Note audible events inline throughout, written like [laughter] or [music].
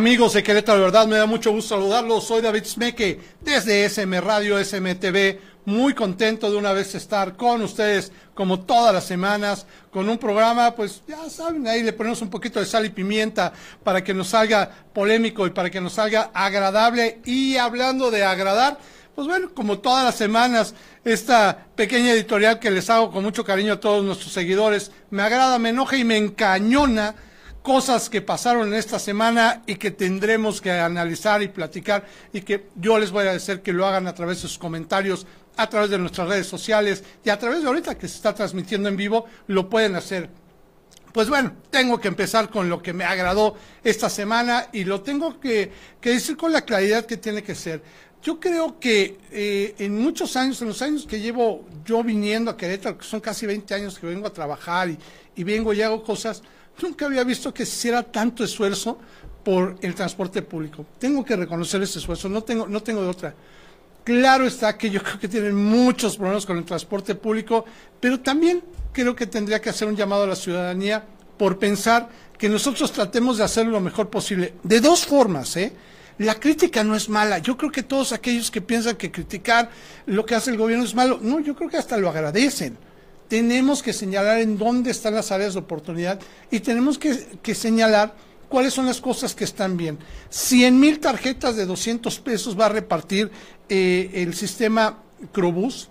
Amigos de Querétaro, verdad me da mucho gusto saludarlos. Soy David Smeke desde SM Radio, SMTV. Muy contento de una vez estar con ustedes como todas las semanas con un programa, pues ya saben, ahí le ponemos un poquito de sal y pimienta para que nos salga polémico y para que nos salga agradable. Y hablando de agradar, pues bueno, como todas las semanas, esta pequeña editorial que les hago con mucho cariño a todos nuestros seguidores, me agrada, me enoja y me encañona cosas que pasaron en esta semana y que tendremos que analizar y platicar y que yo les voy a decir que lo hagan a través de sus comentarios, a través de nuestras redes sociales y a través de ahorita que se está transmitiendo en vivo, lo pueden hacer. Pues bueno, tengo que empezar con lo que me agradó esta semana y lo tengo que, que decir con la claridad que tiene que ser. Yo creo que eh, en muchos años, en los años que llevo yo viniendo a Querétaro, que son casi 20 años que vengo a trabajar y, y vengo y hago cosas, nunca había visto que se hiciera tanto esfuerzo por el transporte público. Tengo que reconocer ese esfuerzo, no tengo, no tengo de otra. Claro está que yo creo que tienen muchos problemas con el transporte público, pero también creo que tendría que hacer un llamado a la ciudadanía por pensar que nosotros tratemos de hacerlo lo mejor posible. De dos formas, ¿eh? La crítica no es mala. Yo creo que todos aquellos que piensan que criticar lo que hace el gobierno es malo, no, yo creo que hasta lo agradecen. Tenemos que señalar en dónde están las áreas de oportunidad y tenemos que, señalar cuáles son las cosas que están bien. 100 mil tarjetas de 200 pesos va a repartir eh, el sistema Crobús.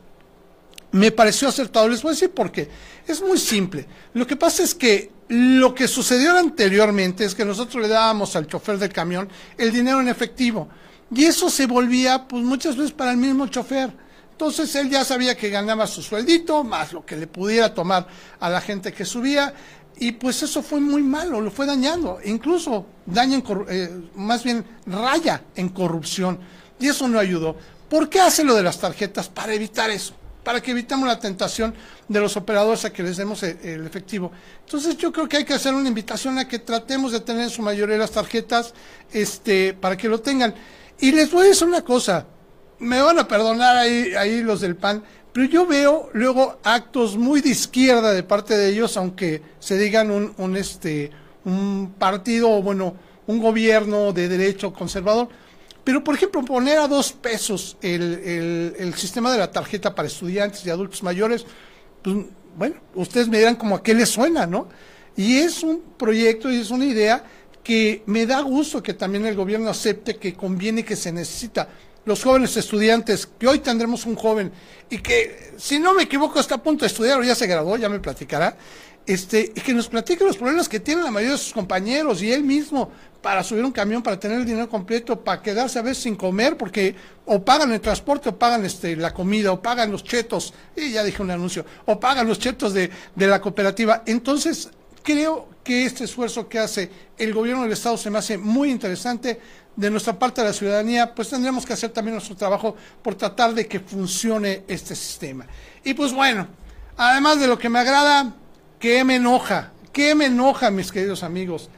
Me pareció acertado. Les voy a decir por qué. Es muy simple. Lo que pasa es que lo que sucedió anteriormente es que nosotros le dábamos al chofer del camión el dinero en efectivo y eso se volvía pues muchas veces para el mismo chofer. Entonces él ya sabía que ganaba su sueldito, más lo que le pudiera tomar a la gente que subía, y pues eso fue muy malo, lo fue dañando, incluso daña, en, eh, más bien raya en corrupción, y eso no ayudó. ¿Por qué hace lo de las tarjetas? Para evitar eso para que evitemos la tentación de los operadores a que les demos el, efectivo. Entonces yo creo que hay que hacer una invitación a que tratemos de tener en su mayoría las tarjetas este, para que lo tengan. Y les voy a decir una cosa, me van a perdonar ahí, ahí los del PAN, pero yo veo luego actos muy de izquierda de parte de ellos, aunque se digan un, un, este, un partido, bueno, un gobierno de derecho conservador pero, por ejemplo, poner a dos pesos el, el, sistema de la tarjeta para estudiantes y adultos mayores, pues, bueno, ustedes me dirán como a qué les suena, ¿no? Y es un proyecto y es una idea que me da gusto que también el gobierno acepte que conviene que se necesita. Los jóvenes estudiantes, que hoy tendremos un joven y que, si no me equivoco, está a punto de estudiar o ya se graduó, ya me platicará, este, y que nos platique los problemas que tienen la mayoría de sus compañeros y él mismo para subir un camión, para tener el dinero completo, para quedarse a veces sin comer, porque o pagan el transporte, o pagan este, la comida, o pagan los chetos, y ya dije un anuncio, o pagan los chetos de, de la cooperativa. Entonces, creo que este esfuerzo que hace el gobierno del Estado se me hace muy interesante. De nuestra parte de la ciudadanía, pues tendremos que hacer también nuestro trabajo por tratar de que funcione este sistema. Y pues bueno, además de lo que me agrada, ¿Qué me enoja? ¿Qué me enoja, mis queridos amigos?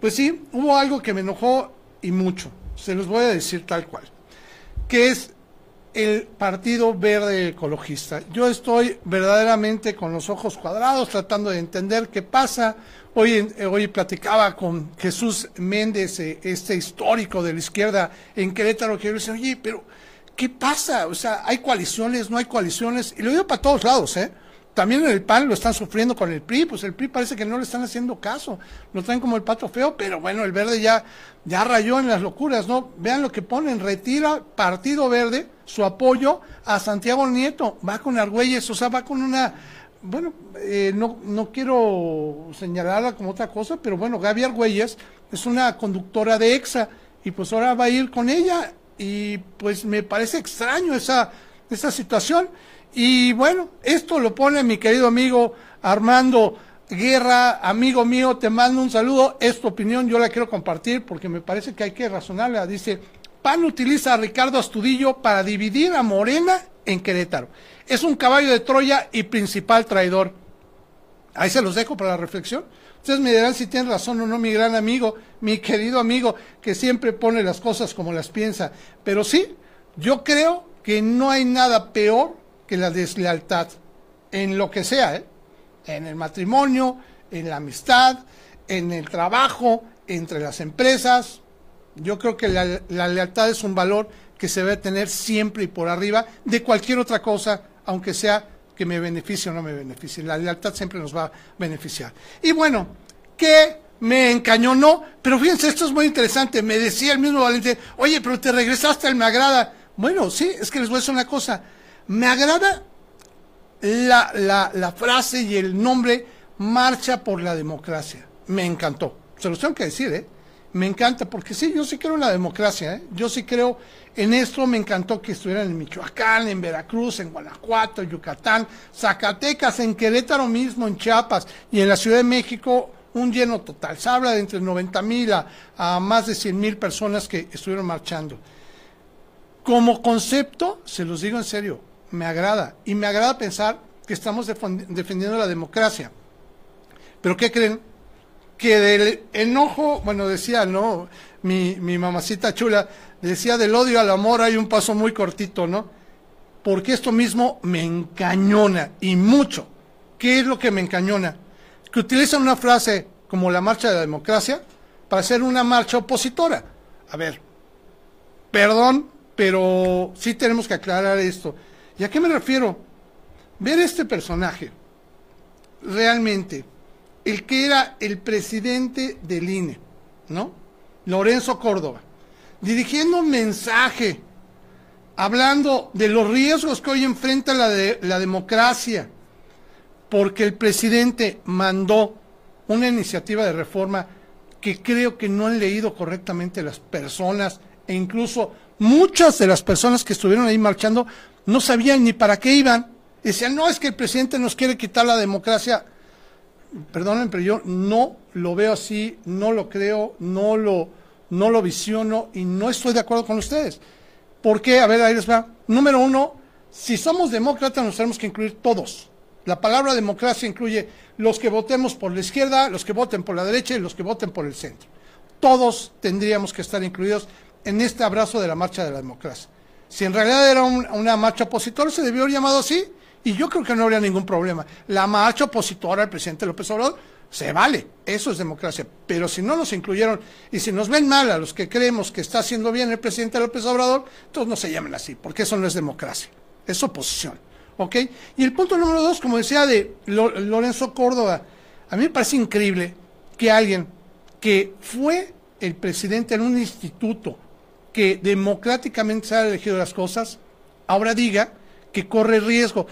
Pues sí, hubo algo que me enojó y mucho. Se los voy a decir tal cual. Que es el Partido Verde Ecologista. Yo estoy verdaderamente con los ojos cuadrados tratando de entender qué pasa. Hoy, hoy platicaba con Jesús Méndez, eh, este histórico de la izquierda en Querétaro, que yo decía, oye, pero ¿qué pasa? O sea, ¿hay coaliciones? ¿No hay coaliciones? Y lo digo para todos lados, ¿eh? También en el PAN lo están sufriendo con el PRI, pues el PRI parece que no le están haciendo caso, lo traen como el pato feo, pero bueno, el verde ya, ya rayó en las locuras, ¿no? Vean lo que ponen, retira Partido Verde su apoyo a Santiago Nieto, va con Argüelles, o sea, va con una, bueno, eh, no, no quiero señalarla como otra cosa, pero bueno, Gaby Argüelles es una conductora de EXA, y pues ahora va a ir con ella, y pues me parece extraño esa, esa situación. Y bueno, esto lo pone mi querido amigo Armando Guerra, amigo mío, te mando un saludo. Es tu opinión, yo la quiero compartir porque me parece que hay que razonarla. Dice, PAN utiliza a Ricardo Astudillo para dividir a Morena en Querétaro. Es un caballo de Troya y principal traidor. Ahí se los dejo para la reflexión. Ustedes me dirán si tienen razón o no, mi gran amigo, mi querido amigo, que siempre pone las cosas como las piensa. Pero sí, yo creo que no hay nada peor que la deslealtad en lo que sea, ¿eh? en el matrimonio, en la amistad, en el trabajo, entre las empresas, Yo creo que la, la lealtad es un valor que se debe tener siempre y por arriba de cualquier otra cosa, aunque sea que me beneficie o no me beneficie. La lealtad siempre nos va a beneficiar. Y bueno, ¿qué me encañonó? Pero fíjense, esto es muy interesante. Me decía el mismo Valente, oye, pero te regresaste al me agrada. Bueno, sí, es que les voy a decir una cosa. Me agrada la, la, la frase y el nombre Marcha por la Democracia. Me encantó. Se los tengo que decir, ¿eh? Me encanta, porque sí, yo sí creo en la democracia, ¿eh? Yo sí creo en esto, me encantó que estuvieran en Michoacán, en Veracruz, en Guanajuato, Yucatán, Zacatecas, en Querétaro mismo, en Chiapas y en la Ciudad de México, un lleno total. Se habla de entre 90 mil a, a más de 100 mil personas que estuvieron marchando. Como concepto, se los digo en serio, me agrada. Y me agrada pensar que estamos defendiendo la democracia. Pero ¿qué creen? Que del enojo, bueno, decía, ¿no? Mi, mi mamacita chula, decía del odio al amor hay un paso muy cortito, ¿no? Porque esto mismo me encañona y mucho. ¿Qué es lo que me encañona? Que utilizan una frase como la marcha de la democracia para hacer una marcha opositora. A ver, perdón, pero sí tenemos que aclarar esto. ¿Y a qué me refiero? Ver este personaje, realmente, el que era el presidente del INE, ¿no? Lorenzo Córdoba, dirigiendo un mensaje, hablando de los riesgos que hoy enfrenta la, de, la democracia, porque el presidente mandó una iniciativa de reforma que creo que no han leído correctamente las personas e incluso muchas de las personas que estuvieron ahí marchando no sabían ni para qué iban. Decían, no, es que el presidente nos quiere quitar la democracia. Perdonen, pero yo no lo veo así, no lo creo, no lo, no lo visiono y no estoy de acuerdo con ustedes. ¿Por qué? A ver, ahí les va. Número uno, si somos demócratas nos tenemos que incluir todos. La palabra democracia incluye los que votemos por la izquierda, los que voten por la derecha y los que voten por el centro. Todos tendríamos que estar incluidos en este abrazo de la marcha de la democracia. Si en realidad era un, una marcha opositora, se debió haber llamado así y yo creo que no habría ningún problema. La marcha opositora al presidente López Obrador se vale, eso es democracia. Pero si no nos incluyeron y si nos ven mal a los que creemos que está haciendo bien el presidente López Obrador, entonces no se llamen así, porque eso no es democracia, es oposición. ¿Ok? Y el punto número dos, como decía de Lorenzo Córdoba, a mí me parece increíble que alguien que fue el presidente en un instituto que democráticamente se ha elegido las cosas, ahora diga que corre riesgo.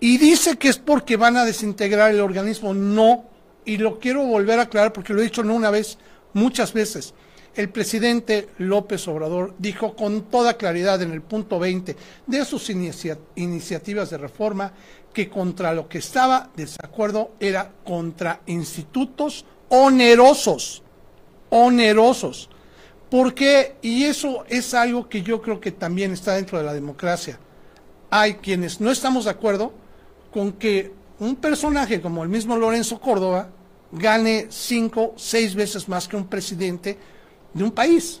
Y dice que es porque van a desintegrar el organismo. No, y lo quiero volver a aclarar porque lo he dicho no una vez, muchas veces. El presidente López Obrador dijo con toda claridad en el punto 20 de sus inicia iniciativas de reforma que contra lo que estaba desacuerdo era contra institutos onerosos, onerosos. ¿Por qué? Y eso es algo que yo creo que también está dentro de la democracia. Hay quienes no estamos de acuerdo con que un personaje como el mismo Lorenzo Córdoba gane cinco, seis veces más que un presidente de un país.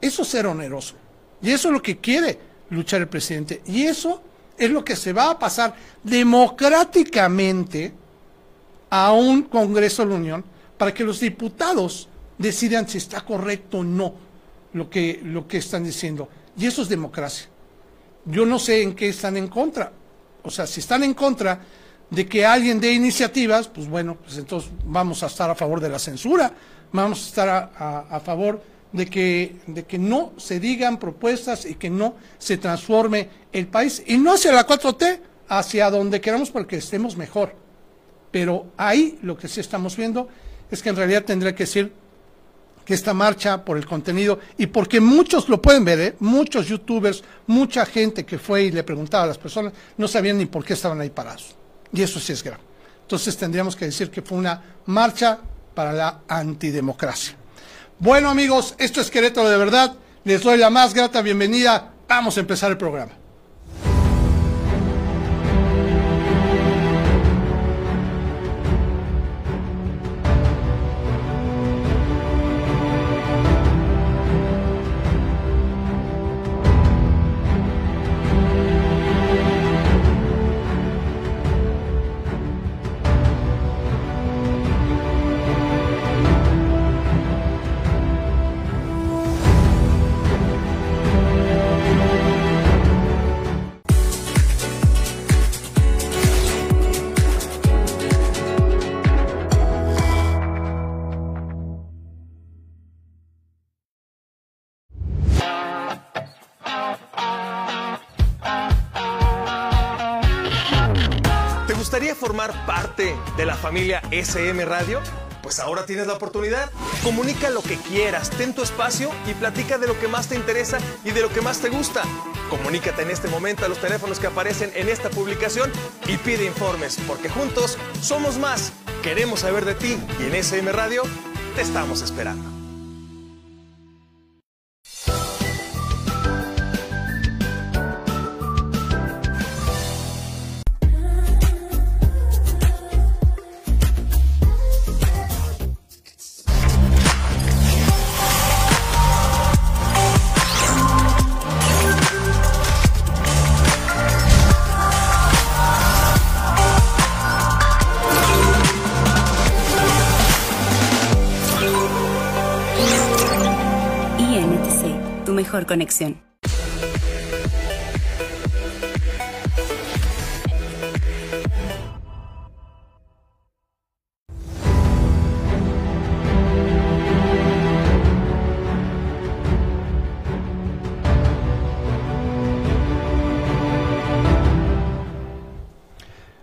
Eso es ser oneroso. Y eso es lo que quiere luchar el presidente. Y eso es lo que se va a pasar democráticamente a un Congreso de la Unión para que los diputados decidan si está correcto o no lo que, lo que están diciendo. Y eso es democracia. Yo no sé en qué están en contra. O sea, si están en contra de que alguien dé iniciativas, pues bueno, pues entonces vamos a estar a favor de la censura, vamos a estar a, favor de que, de que no se digan propuestas y que no se transforme el país, y no hacia la 4T, hacia donde queramos porque estemos mejor. Pero ahí lo que sí estamos viendo es que en realidad tendría que decir que esta marcha por el contenido y porque muchos lo pueden ver, ¿eh? muchos youtubers, mucha gente que fue y le preguntaba a las personas, no sabían ni por qué estaban ahí parados. Y eso sí es grave. Entonces tendríamos que decir que fue una marcha para la antidemocracia. Bueno amigos, esto es Querétaro de verdad. Les doy la más grata bienvenida. Vamos a empezar el programa. Familia SM Radio? Pues ahora tienes la oportunidad. Comunica lo que quieras, ten tu espacio y platica de lo que más te interesa y de lo que más te gusta. Comunícate en este momento a los teléfonos que aparecen en esta publicación y pide informes, porque juntos somos más. Queremos saber de ti y en SM Radio te estamos esperando. Mejor conexión.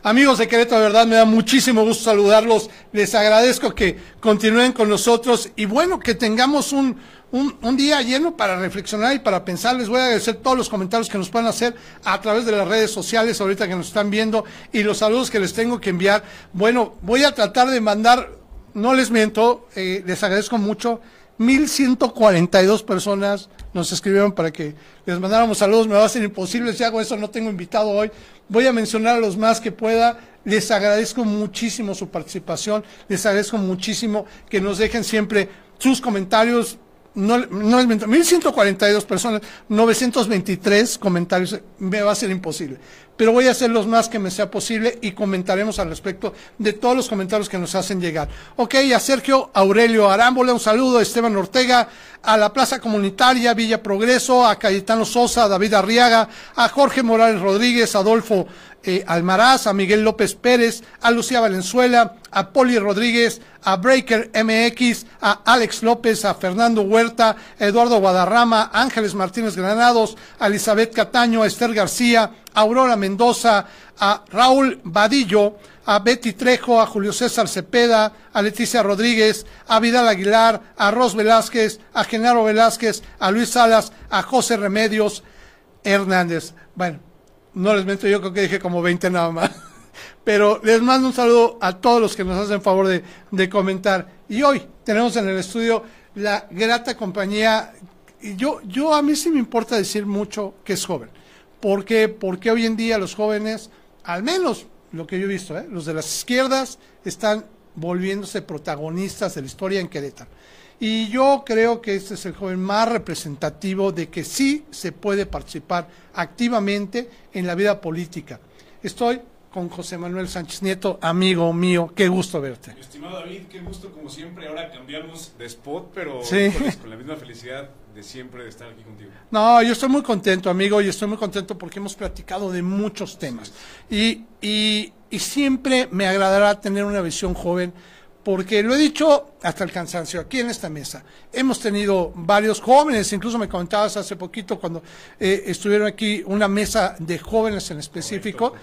Amigos de Querétaro, de verdad me da muchísimo gusto saludarlos. Les agradezco que continúen con nosotros y bueno, que tengamos un, un, día lleno para reflexionar y para pensar. Les voy a agradecer todos los comentarios que nos puedan hacer a través de las redes sociales ahorita que nos están viendo y los saludos que les tengo que enviar. Bueno, voy a tratar de mandar, no les miento, eh, les agradezco mucho. 1142 personas nos escribieron para que les mandáramos saludos. Me va a ser imposible si hago eso, no tengo invitado hoy. Voy a mencionar a los más que pueda. Les agradezco muchísimo su participación. Les agradezco muchísimo que nos dejen siempre sus comentarios no, no es 1142 personas, 923 comentarios, me va a ser imposible. Pero voy a hacer los más que me sea posible y comentaremos al respecto de todos los comentarios que nos hacen llegar. Ok, a Sergio Aurelio Arámbola, un saludo, a Esteban Ortega, a la Plaza Comunitaria Villa Progreso, a Cayetano Sosa, a David Arriaga, a Jorge Morales Rodríguez, Adolfo eh, Almaraz, a Miguel López Pérez, a Lucía Valenzuela, a Poli Rodríguez, a Breaker MX, a Alex López, a Fernando Huerta, a Eduardo Guadarrama, Ángeles Martínez Granados, a Elizabeth Cataño, a Esther García, a Aurora Mendoza, a Raúl Vadillo, a Betty Trejo, a Julio César Cepeda, a Leticia Rodríguez, a Vidal Aguilar, a Ros Velázquez, a Genaro Velázquez, a Luis Salas, a José Remedios Hernández. Bueno, no les miento, yo creo que dije como 20 nada más. [laughs] Pero les mando un saludo a todos los que nos hacen favor de, comentar. Y hoy tenemos en el estudio la grata compañía. Y yo, yo a mí sí me importa decir mucho que es joven. ¿Por qué? Porque hoy en día los jóvenes, al menos lo que yo he visto, ¿eh? los de las izquierdas, están volviéndose protagonistas de la historia en Querétaro. Y yo creo que este es el joven más representativo de que sí se puede participar activamente en la vida política. Estoy con José Manuel Sánchez Nieto, amigo mío, qué gusto verte. Estimado David, qué gusto como siempre. Ahora cambiamos de spot, pero con la misma felicidad de siempre de estar aquí contigo. No, yo estoy muy contento, amigo, y estoy muy contento porque hemos platicado de muchos temas. Y, y, y siempre me agradará tener una visión joven porque lo he dicho hasta el cansancio aquí en esta mesa. Hemos tenido varios jóvenes, incluso me comentabas hace poquito cuando eh, estuvieron aquí una mesa de jóvenes en específico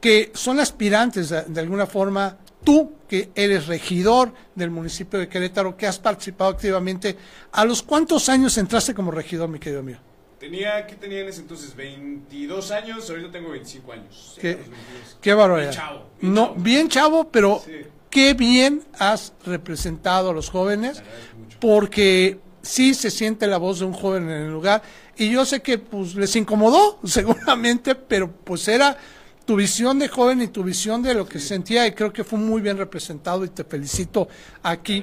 que son aspirantes de, alguna forma, tú que eres regidor del municipio de Querétaro, que has participado activamente, ¿a los cuántos años entraste como regidor, mi querido mío? Tenía, ¿qué tenía en ese entonces? 22 años, ahorita tengo 25 años. Qué, qué barbaridad. Bien chavo. Bien no, chavo. bien chavo, pero qué bien has representado a los jóvenes, porque sí se siente la voz de un joven en el lugar, y yo sé que pues les incomodó, [laughs] seguramente, pero pues era tu visión de joven y tu visión de lo que sentía y creo que fue muy bien representado y te felicito aquí.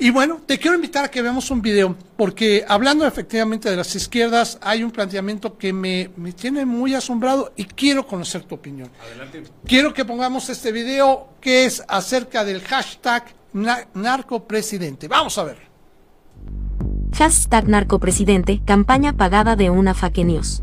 Y bueno, te quiero invitar a que veamos un video, porque hablando efectivamente de las izquierdas, hay un planteamiento que me, tiene muy asombrado y quiero conocer tu opinión. Adelante. Quiero que pongamos este video que es acerca del hashtag narcopresidente. Vamos a ver. Hashtag narcopresidente, campaña pagada de una fake news.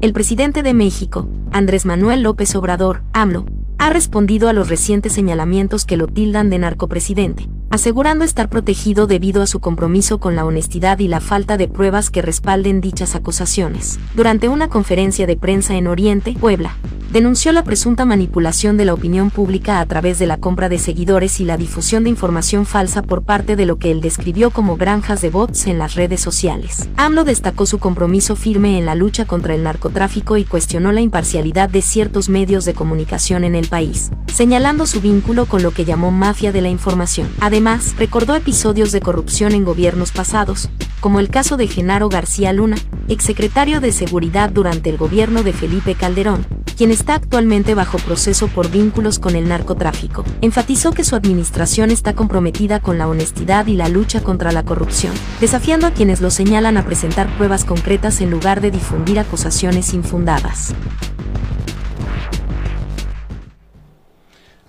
El presidente de México, Andrés Manuel López Obrador, AMLO, ha respondido a los recientes señalamientos que lo tildan de narcopresidente, asegurando estar protegido debido a su compromiso con la honestidad y la falta de pruebas que respalden dichas acusaciones. Durante una conferencia de prensa en Oriente, Puebla, denunció la presunta manipulación de la opinión pública a través de la compra de seguidores y la difusión de información falsa por parte de lo que él describió como granjas de bots en las redes sociales. AMLO destacó su compromiso firme en la lucha contra el narcotráfico y cuestionó la imparcialidad de ciertos medios de comunicación en el país, señalando su vínculo con lo que llamó mafia de la información. Además, recordó episodios de corrupción en gobiernos pasados, como el caso de Genaro García Luna, exsecretario de Seguridad durante el gobierno de Felipe Calderón, quien está actualmente bajo proceso por vínculos con el narcotráfico. Enfatizó que su administración está comprometida con la honestidad y la lucha contra la corrupción, desafiando a quienes lo señalan a presentar pruebas concretas en lugar de difundir acusaciones infundadas.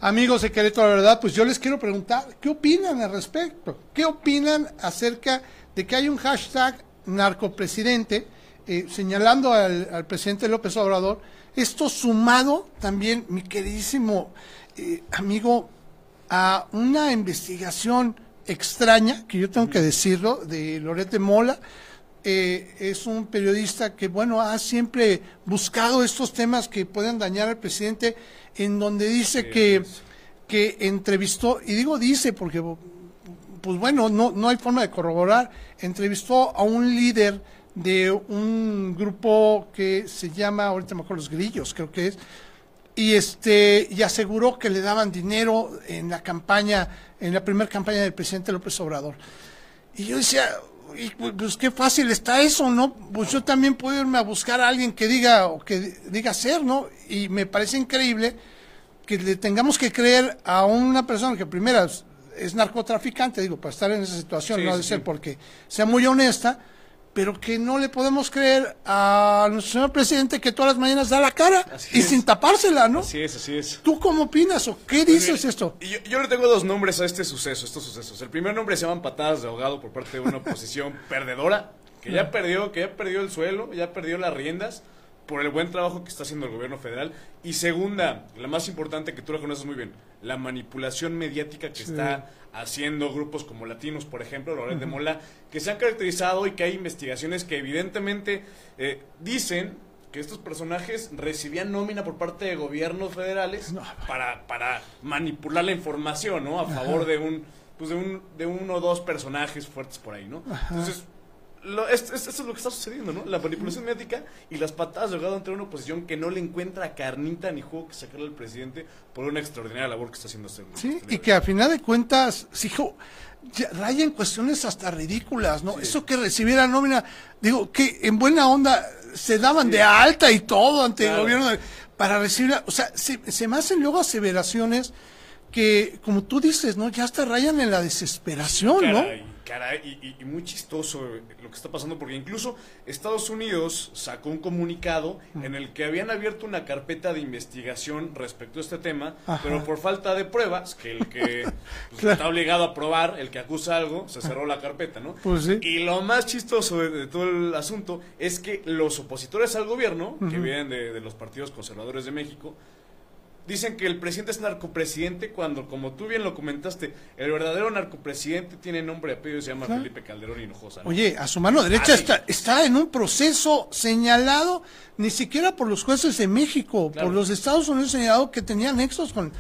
Amigos de Querétaro, la verdad, pues yo les quiero preguntar, ¿qué opinan al respecto? ¿Qué opinan acerca de que hay un hashtag narcopresidente eh, señalando al, al presidente López Obrador? Esto sumado también, mi queridísimo eh, amigo, a una investigación extraña, que yo tengo que decirlo, de Lorete Mola. Eh, es un periodista que, bueno, ha siempre buscado estos temas que pueden dañar al presidente, en donde dice que, que entrevistó, y digo dice porque, pues bueno, no, no hay forma de corroborar, entrevistó a un líder de un grupo que se llama, ahorita me acuerdo, los grillos, creo que es, y este y aseguró que le daban dinero en la campaña, en la primera campaña del presidente López Obrador. Y yo decía, pues, pues qué fácil está eso, ¿no? Pues yo también puedo irme a buscar a alguien que diga o que diga ser, ¿no? Y me parece increíble que le tengamos que creer a una persona que primero es, narcotraficante, digo, para estar en esa situación, no ha de ser porque sea muy honesta, pero que no le podemos creer a nuestro señor presidente que todas las mañanas da la cara y sin tapársela, ¿no? Así es, así es. ¿Tú cómo opinas o qué pues dices esto? Yo, yo, le tengo dos nombres a este suceso, estos sucesos. El primer nombre se llaman patadas de ahogado por parte de una oposición [laughs] perdedora, que ya perdió, que ya perdió el suelo, ya perdió las riendas por el buen trabajo que está haciendo el gobierno federal. Y segunda, la más importante que tú la conoces muy bien, la manipulación mediática que está haciendo grupos como Latinos, por ejemplo, Loret de Mola, que se han caracterizado y que hay investigaciones que evidentemente eh, dicen que estos personajes recibían nómina por parte de gobiernos federales para, para manipular la información, ¿no? A favor de un pues de un de uno o dos personajes fuertes por ahí, ¿no? Entonces, lo, esto, es lo que está sucediendo, ¿no? La manipulación mediática y las patadas de ahogado entre una oposición que no le encuentra carnita ni juego que sacarle al presidente por una extraordinaria labor que está haciendo este Sí, y que a final de cuentas, hijo, raya en cuestiones hasta ridículas, ¿no? Eso que recibiera nómina, digo, que en buena onda se daban de alta y todo ante el gobierno para recibir, o sea, se, se me hacen luego aseveraciones que, como tú dices, ¿no? Ya hasta rayan en la desesperación, ¿no? Cara, y, muy chistoso lo que está pasando, porque incluso Estados Unidos sacó un comunicado en el que habían abierto una carpeta de investigación respecto a este tema, pero por falta de pruebas, que el que [laughs] pues, está obligado a probar, el que acusa algo, se cerró la carpeta, ¿no? Pues y lo más chistoso de, todo el asunto es que los opositores al gobierno, que vienen de los partidos conservadores de México, Dicen que el presidente es narcopresidente cuando, como tú bien lo comentaste, el verdadero narcopresidente tiene nombre y apellido, se llama Felipe Calderón Hinojosa. Oye, a su mano derecha está, está en un proceso señalado ni siquiera por los jueces de México, por los Estados Unidos señalado que tenían nexos con,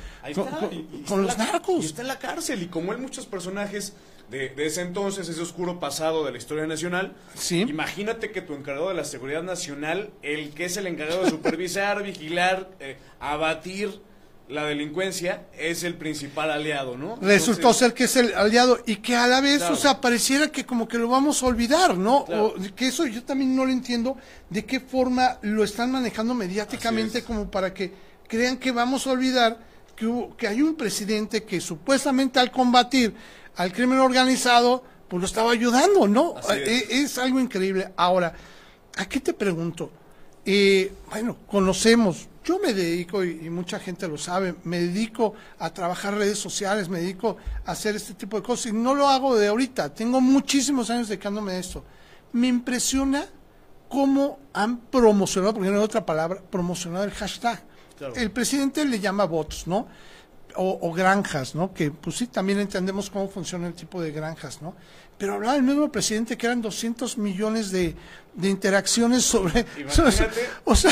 con, los narcos. Y está en la cárcel y como él muchos personajes de, ese entonces, ese oscuro pasado de la historia nacional. Sí. Imagínate que tu encargado de la seguridad nacional, el que es el encargado de supervisar, [laughs] vigilar, eh, abatir la delincuencia, es el principal aliado, ¿no? Resultó ser que es el aliado y que a la vez, o sea, pareciera que como que lo vamos a olvidar, ¿no? O que eso yo también no lo entiendo, de qué forma lo están manejando mediáticamente como para que crean que vamos a olvidar que, que hay un presidente que supuestamente al combatir al crimen organizado, pues lo estaba ayudando, ¿no? Eh, es. algo increíble. Ahora, aquí te pregunto, eh, bueno, conocemos, yo me dedico, y, mucha gente lo sabe, me dedico a trabajar redes sociales, me dedico a hacer este tipo de cosas, y no lo hago de ahorita, tengo muchísimos años dedicándome a esto. Me impresiona cómo han promocionado, porque no hay otra palabra, promocionado el hashtag. El presidente le llama bots, ¿no? O, o granjas, ¿no? Que pues sí, también entendemos cómo funciona el tipo de granjas, ¿no? Pero hablaba el mismo presidente que eran 200 millones de, de interacciones sobre... O sea,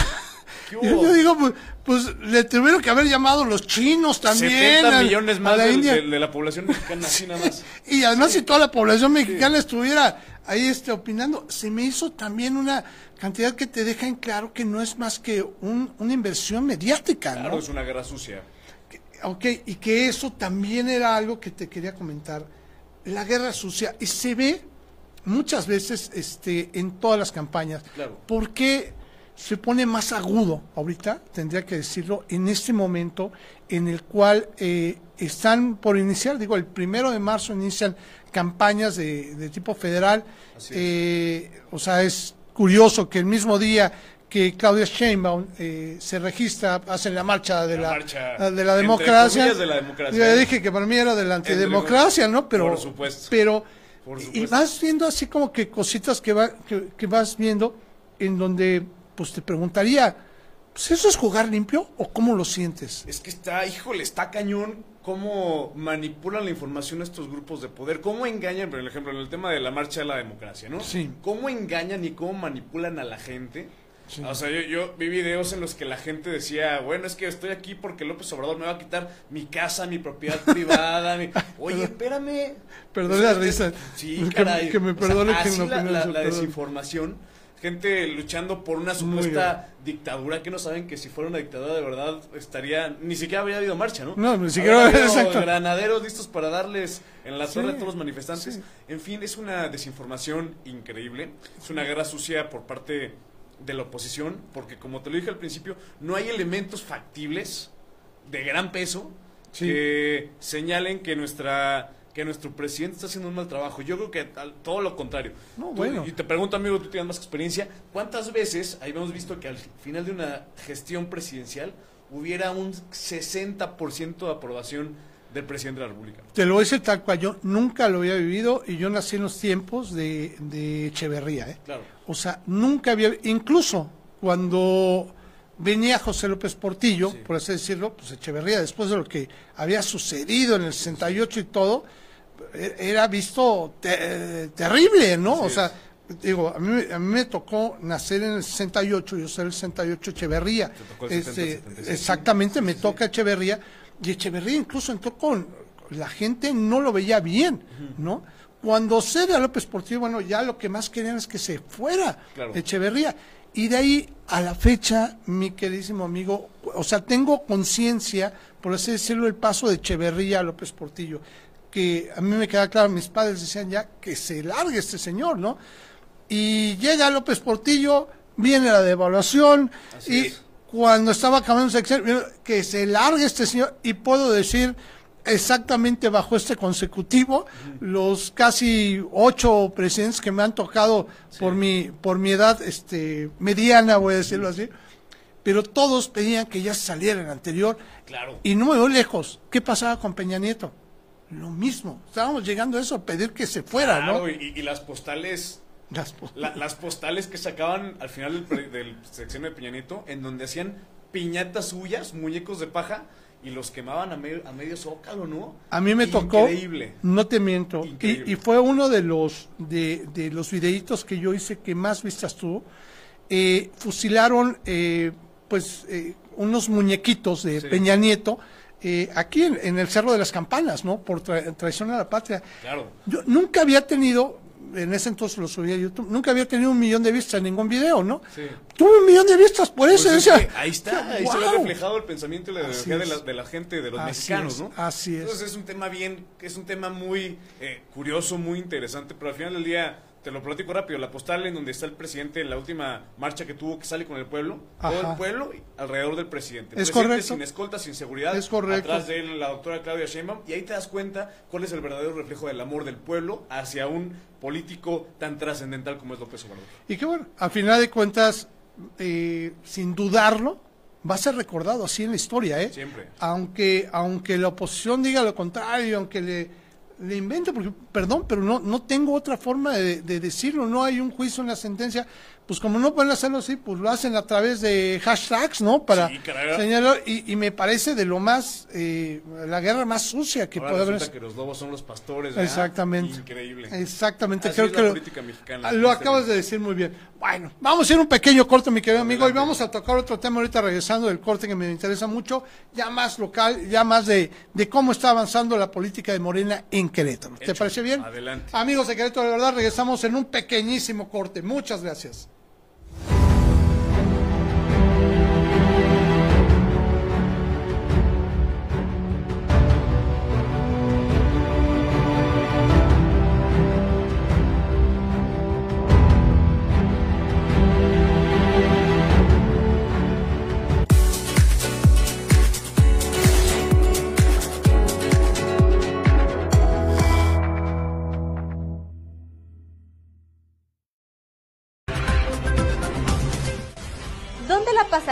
¿Qué yo, digo, pues, pues le tuvieron que haber llamado los chinos también. 70 al- millones a más la de- de la población mexicana, así nada más. [laughs] Y además si toda la población mexicana estuviera ahí este opinando, se me hizo también una cantidad que te deja en claro que no es más que un- una inversión mediática, Claro, ¿no? es una guerra sucia. Ok, y que eso también era algo que te quería comentar. La guerra sucia, y se ve muchas veces este, en todas las campañas. Claro. ¿Por qué se pone más agudo ahorita, tendría que decirlo, en este momento en el cual eh, están por iniciar, digo, el primero de marzo inician campañas de, de tipo federal. Eh, o sea, es curioso que el mismo día que Claudia Sheinbaum eh, se registra, hacen la marcha de La la, marcha, de la democracia. de la democracia. Yo dije que para mí era de la antidemocracia, ¿no? Pero, Por supuesto. Pero, Por y vas viendo así como que cositas que, va, que, que vas viendo en donde, pues te preguntaría, pues ¿eso es jugar limpio o cómo lo sientes? Es que está, híjole, está cañón cómo manipulan la información estos grupos de poder, cómo engañan, por ejemplo, en el tema de la marcha de la democracia, ¿no? Sí. Cómo engañan y cómo manipulan a la gente. O sea, yo, yo vi videos en los que la gente decía, bueno, es que estoy aquí porque López Obrador me va a quitar mi casa, mi propiedad [laughs] privada. mi... Oye, espérame. Perdón la risa. Sí, Que- caray. que me O sea, perdone que así no la, la- la desinformación. Gente luchando por una supuesta dictadura que no saben que si fuera una dictadura de verdad estaría ni siquiera habría habido marcha, ¿no? No, ni siquiera- Habría habido granaderos listos para darles en la Sí, torre a todos los manifestantes. sí. En fin, es una desinformación increíble, es una guerra sucia por parte de la oposición, porque como te lo dije al principio, no hay elementos factibles de gran peso Sí. que señalen que nuestra que nuestro presidente está haciendo un mal trabajo. Yo creo que al- todo lo contrario. No, Tú- bueno. Y te pregunto, amigo, tú tienes más experiencia. ¿Cuántas veces habíamos visto que al final de una gestión presidencial hubiera un 60% de aprobación del presidente de la República? Te lo voy a decir tal cual, yo nunca lo había vivido y yo nací en los tiempos de, de Echeverría, ¿eh? Claro. O sea, nunca había, incluso cuando venía José López Portillo, Sí. por así decirlo, pues Echeverría, después de lo que había sucedido en el 68 y todo, e- era visto te- terrible, ¿no? Así o sea, es. digo, a mí, a mí me tocó nacer en el 68, yo soy el 68 Echeverría. Tocó el Este, 70, 76. exactamente, me toca Echeverría, y Echeverría incluso entró con, la gente no lo veía bien, ¿no? Cuando cede a López Portillo, bueno, ya lo que más querían es que se fuera Claro. Echeverría. Y de ahí a la fecha, mi queridísimo amigo, o sea, tengo conciencia, por así decirlo, el paso de Echeverría a López Portillo, que a mí me queda claro, mis padres decían ya que se largue este señor, ¿no? Y llega López Portillo, viene la devaluación, Así y es. cuando estaba acabando su sexenio, que se largue este señor, y puedo decir exactamente bajo este consecutivo, los casi ocho presidentes que me han tocado por mi, por mi edad este mediana, voy a decirlo así, pero todos pedían que ya saliera el anterior, Claro. y no me voy lejos. ¿Qué pasaba con Peña Nieto? Lo mismo. Estábamos llegando a eso, a pedir que se fuera, Claro, ¿no? y, y las postales Las po- la- las postales que sacaban al final del, del sexenio de Peña Nieto, en donde hacían piñatas suyas, muñecos de paja, y los quemaban a, medio- a medio zócalo, ¿no? A mí me tocó, Increíble. no te miento, Increíble. y, y fue uno de los de, de los videitos que yo hice que más vistas tuvo. Eh, fusilaron, eh, pues, eh, unos muñequitos de Sí. Peña Nieto eh, aquí en, en el Cerro de las Campanas, ¿no? Por tra- traición a la patria. Claro. Yo nunca había tenido, en ese entonces lo subí a YouTube, nunca había tenido un millón de vistas en ningún video, ¿no? Sí. Tuve un millón de vistas por eso. Pues es decía, que ahí está, ahí se ve ¡guau! reflejado el pensamiento y la ideología de la, de la gente, de los Así mexicanos, es, ¿no? así es. Entonces es un tema bien, es un tema muy eh, curioso, muy interesante, pero al final del día, te lo platico rápido, la postal en donde está el presidente en la última marcha que tuvo que sale con el pueblo, todo el pueblo alrededor del presidente. Es presidente correcto. sin escolta, sin seguridad, Es correcto. atrás de él la doctora Claudia Sheinbaum, y ahí te das cuenta cuál es el verdadero reflejo del amor del pueblo hacia un político tan trascendental como es López Obrador. Y que bueno, al final de cuentas, eh, sin dudarlo, va a ser recordado así en la historia, ¿eh? Siempre. Aunque, aunque la oposición diga lo contrario, aunque le, le invente, porque, perdón, pero no, no tengo otra forma de, de decirlo, no hay un juicio en la sentencia, pues como no pueden hacerlo así, pues lo hacen a través de hashtags, ¿no? Para Sí, señalar, y, y me parece de lo más, eh, la guerra más sucia que Ahora puede haber. que los lobos son los pastores. ¿verdad? Exactamente. Increíble. Exactamente, Así creo es que lo- mexicana. lo acabas de decir muy bien. Bueno, vamos a ir un pequeño corte, mi querido amigo, y vamos a tocar otro tema ahorita regresando del corte que me interesa mucho, ya más local, ya más de, de cómo está avanzando la política de Morena en Querétaro. ¿Te parece bien? Adelante. Amigos de Querétaro, de verdad, regresamos en un pequeñísimo corte. Muchas gracias.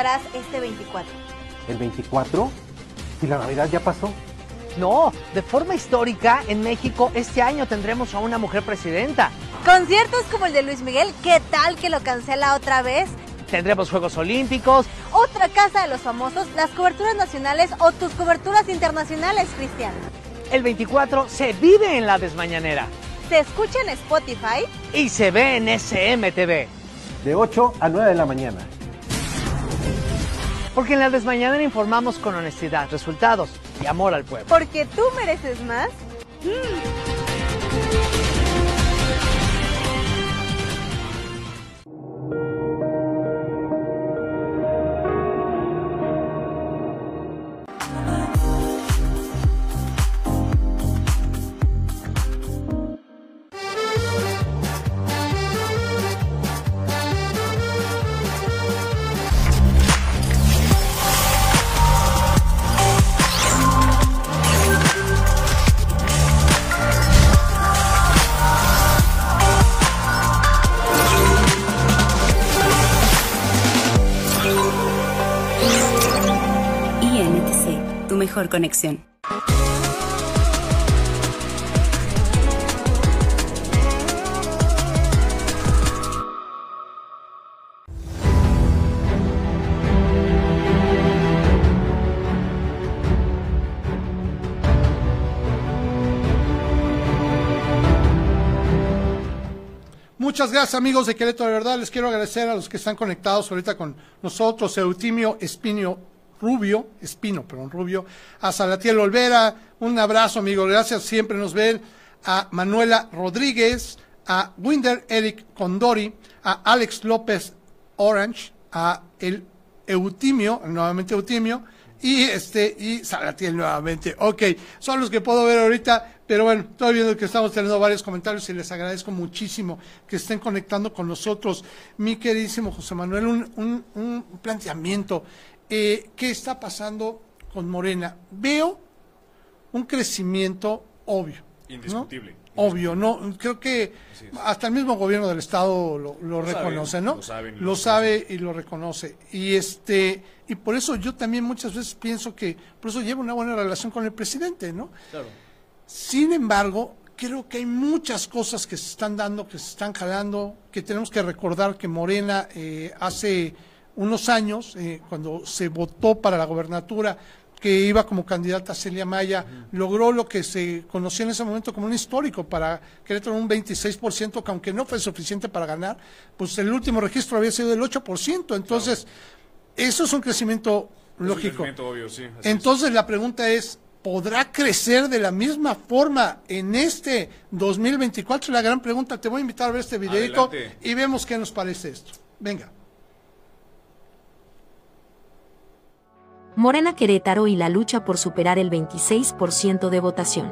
¿Dónde la pasarás este 24? ¿El 24? ¿Y la Navidad ya pasó? No, de forma histórica, en México este año tendremos a una mujer presidenta. Conciertos como el de Luis Miguel, ¿qué tal que lo cancela otra vez? Tendremos Juegos Olímpicos. Otra casa de los famosos, las coberturas nacionales o tus coberturas internacionales, Cristian. El 24 se vive en la desmañanera Se escucha en Spotify. y se ve en SMTV. De 8 a 9 de la mañana. Porque en la desmañanera informamos con honestidad, resultados y amor al pueblo. Porque tú mereces más. INTC, mejor conexión. Muchas gracias amigos de Querétaro, de verdad les quiero agradecer a los que están conectados ahorita con nosotros, Eutimio Espino Rubio, Espino, perdón, Rubio, a Salatiel Olvera, un abrazo amigo, gracias, siempre nos ven, a Manuela Rodríguez, a Winder Eric Condori, a Alex López Orange, a el Eutimio, nuevamente Eutimio, y este, y Salatiel nuevamente. Ok, son los que puedo ver ahorita, pero bueno, estoy viendo que estamos teniendo varios comentarios y les agradezco muchísimo que estén conectando con nosotros. Mi queridísimo José Manuel, un, un, un planteamiento. Eh, ¿Qué está pasando con Morena? Veo un crecimiento obvio. ¿no? Indiscutible. Obvio, no, creo que hasta el mismo gobierno del estado lo, lo Lo saben, reconoce, ¿no? lo saben lo Lo sabe y lo reconoce. Y este, y por eso yo también muchas veces pienso que, por eso llevo una buena relación con el presidente, ¿no? Claro. Sin embargo, creo que hay muchas cosas que se están dando, que se están jalando, que tenemos que recordar que Morena eh, hace unos años, eh, cuando se votó para la gobernatura, que iba como candidata Celia Maya, logró lo que se conocía en ese momento como un histórico para Querétaro, un 26%, que aunque no fue suficiente para ganar, pues el último registro había sido del 8%. Entonces, eso es un crecimiento Es un lógico. crecimiento obvio, sí. es. Entonces la pregunta es, ¿podrá crecer de la misma forma en este 2024? La gran pregunta, te voy a invitar a ver este videito Adelante. y vemos qué nos parece esto. Venga. Morena Querétaro y la lucha por superar el 26% de votación.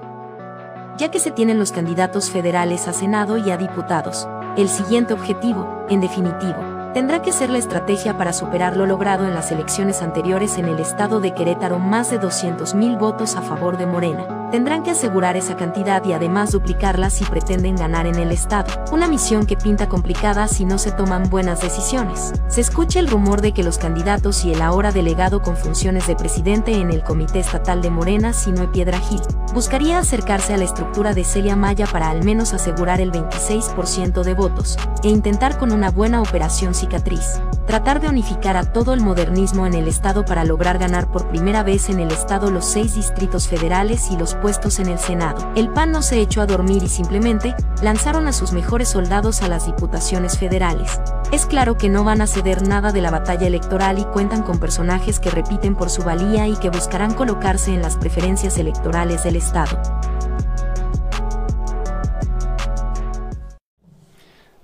Ya que se tienen los candidatos federales a Senado y a diputados, el siguiente objetivo, en definitivo, tendrá que ser la estrategia para superar lo logrado en las elecciones anteriores en el estado de Querétaro, más de 200.000 votos a favor de Morena, Tendrán que asegurar esa cantidad y además duplicarla si pretenden ganar en el Estado, una misión que pinta complicada si no se toman buenas decisiones. Se escucha el rumor de que los candidatos y el ahora delegado con funciones de presidente en el Comité Estatal de Morena, Sinoe Piedra Gil, buscaría acercarse a la estructura de Celia Maya para al menos asegurar el 26% de votos, e intentar con una buena operación cicatriz, tratar de unificar a todo el modernismo en el Estado para lograr ganar por primera vez en el Estado los seis distritos federales y los puestos en el Senado. El PAN no se echó a dormir y simplemente lanzaron a sus mejores soldados a las diputaciones federales. Es claro que no van a ceder nada de la batalla electoral y cuentan con personajes que repiten por su valía y que buscarán colocarse en las preferencias electorales del Estado.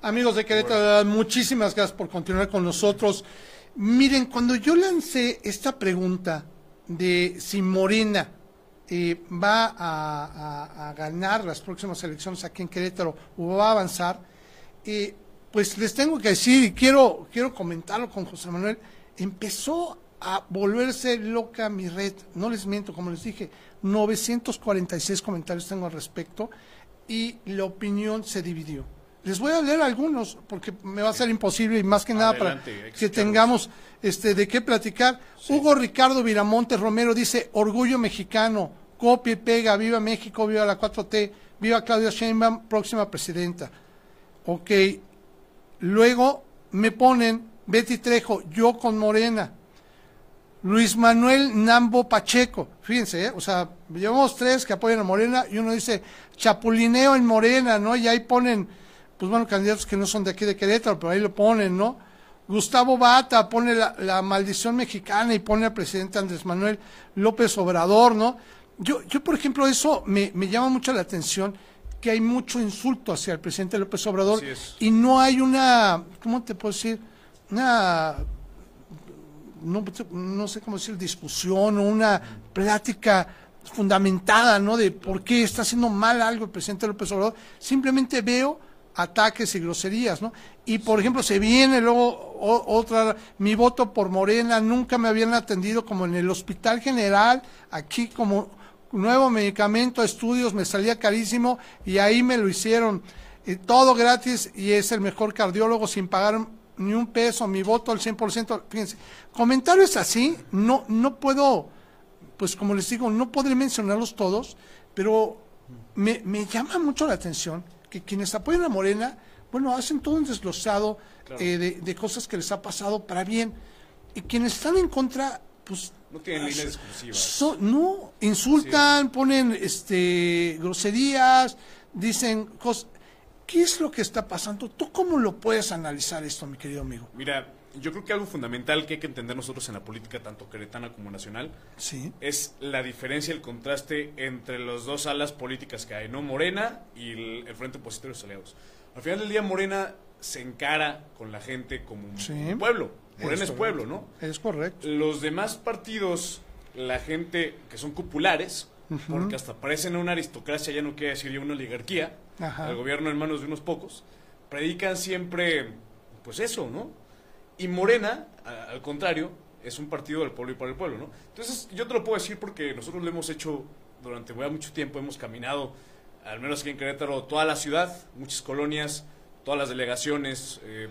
Amigos de Querétaro, muchísimas gracias por continuar con nosotros. Miren, cuando yo lancé esta pregunta de si Morena eh, va a, ganar las próximas elecciones aquí en Querétaro o va a avanzar, eh, pues les tengo que decir, y quiero, quiero comentarlo con José Manuel, empezó a volverse loca mi red, no les miento, como les dije, 946 comentarios tengo al respecto y la opinión se dividió. Les voy a leer algunos porque me va a ser imposible y más que nada para que tengamos este de qué platicar. Hugo Ricardo Viramontes Romero dice, "Orgullo mexicano, copia y pega, viva México, viva la 4T, viva Claudia Sheinbaum, próxima presidenta." Ok. Luego me ponen Betty Trejo, yo con Morena. Luis Manuel Nambo Pacheco, fíjense, ¿eh? o sea, llevamos tres que apoyan a Morena y uno dice chapulineo en Morena, ¿no? Y ahí ponen pues bueno, candidatos que no son de aquí de Querétaro, pero ahí lo ponen, ¿no? Gustavo Bata pone la, la maldición mexicana y pone al presidente Andrés Manuel López Obrador, ¿no? Yo, yo por ejemplo, eso me, me llama mucho la atención, que hay mucho insulto hacia el presidente López Obrador y no hay una, ¿cómo te puedo decir? Una, no, no sé cómo decir, discusión o una plática fundamentada, ¿no? De por qué está haciendo mal algo el presidente López Obrador. Simplemente veo ataques y groserías, ¿no? Y por ejemplo, se viene luego o- otra, mi voto por Morena, nunca me habían atendido como en el Hospital General, aquí como nuevo medicamento, estudios, me salía carísimo y ahí me lo hicieron. Eh, todo gratis y es el mejor cardiólogo sin pagar ni un peso, mi voto al 100%. Fíjense, comentarios así, no, no puedo, pues como les digo, no podré mencionarlos todos, pero me, me llama mucho la atención que quienes apoyan a Morena, bueno, hacen todo un desglosado eh, de, de cosas que les ha pasado para bien. Y quienes están en contra, pues No tienen líneas exclusivas. So- no, insultan, ponen este groserías, dicen cosas. ¿Qué es lo que está pasando? ¿Tú cómo lo puedes analizar esto, mi querido amigo? Mira, yo creo que algo fundamental que hay que entender nosotros en la política, tanto queretana como nacional, Sí. es la diferencia, el contraste entre las dos alas políticas que hay, ¿no? Morena y el, el Frente Opositor y los aliados. Al final del día, Morena se encara con la gente como un, Sí. un pueblo. Morena es, pueblo, ¿no? Es correcto. Los demás partidos, la gente que son populares, porque hasta parecen una aristocracia, ya no quiere decir ya una oligarquía, Ajá. el gobierno en manos de unos pocos, predican siempre, pues eso, ¿no? Y Morena, al contrario, es un partido del pueblo y para el pueblo, ¿no? Entonces, yo te lo puedo decir porque nosotros lo hemos hecho durante ya mucho tiempo, hemos caminado, al menos aquí en Querétaro, toda la ciudad, muchas colonias, todas las delegaciones, eh,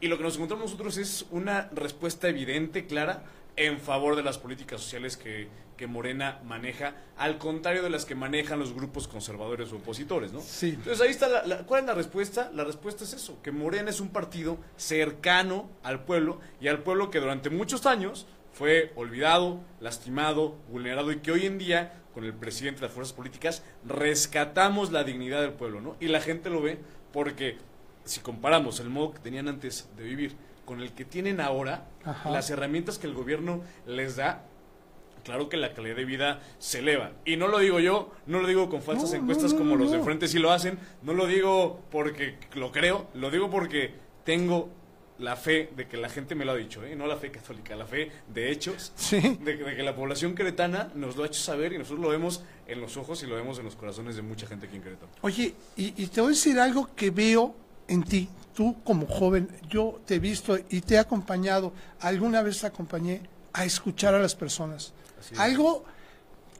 y lo que nos encontramos nosotros es una respuesta evidente, clara, en favor de las políticas sociales que, que Morena maneja, al contrario de las que manejan los grupos conservadores o opositores, ¿no? Sí. Entonces ahí está, la, la- ¿cuál es la respuesta? La respuesta es eso, que Morena es un partido cercano al pueblo y al pueblo que durante muchos años fue olvidado, lastimado, vulnerado y que hoy en día, con el presidente de las fuerzas políticas, rescatamos la dignidad del pueblo, ¿no? Y la gente lo ve porque si comparamos el modo que tenían antes de vivir con el que tienen ahora, Ajá. las herramientas que el gobierno les da, claro que la calidad de vida se eleva. Y no lo digo yo, no lo digo con falsas No, encuestas no, no, como los de frente sí lo hacen, no lo digo porque lo creo, lo digo porque tengo la fe de que la gente me lo ha dicho, ¿eh? no la fe católica, la fe de hechos, Sí. de, de que la población queretana nos lo ha hecho saber y nosotros lo vemos en los ojos y lo vemos en los corazones de mucha gente aquí en Querétaro. Oye, y, y te voy a decir algo que veo en ti. Tú como joven, yo te he visto y te he acompañado, alguna vez te acompañé a escuchar a las personas. Algo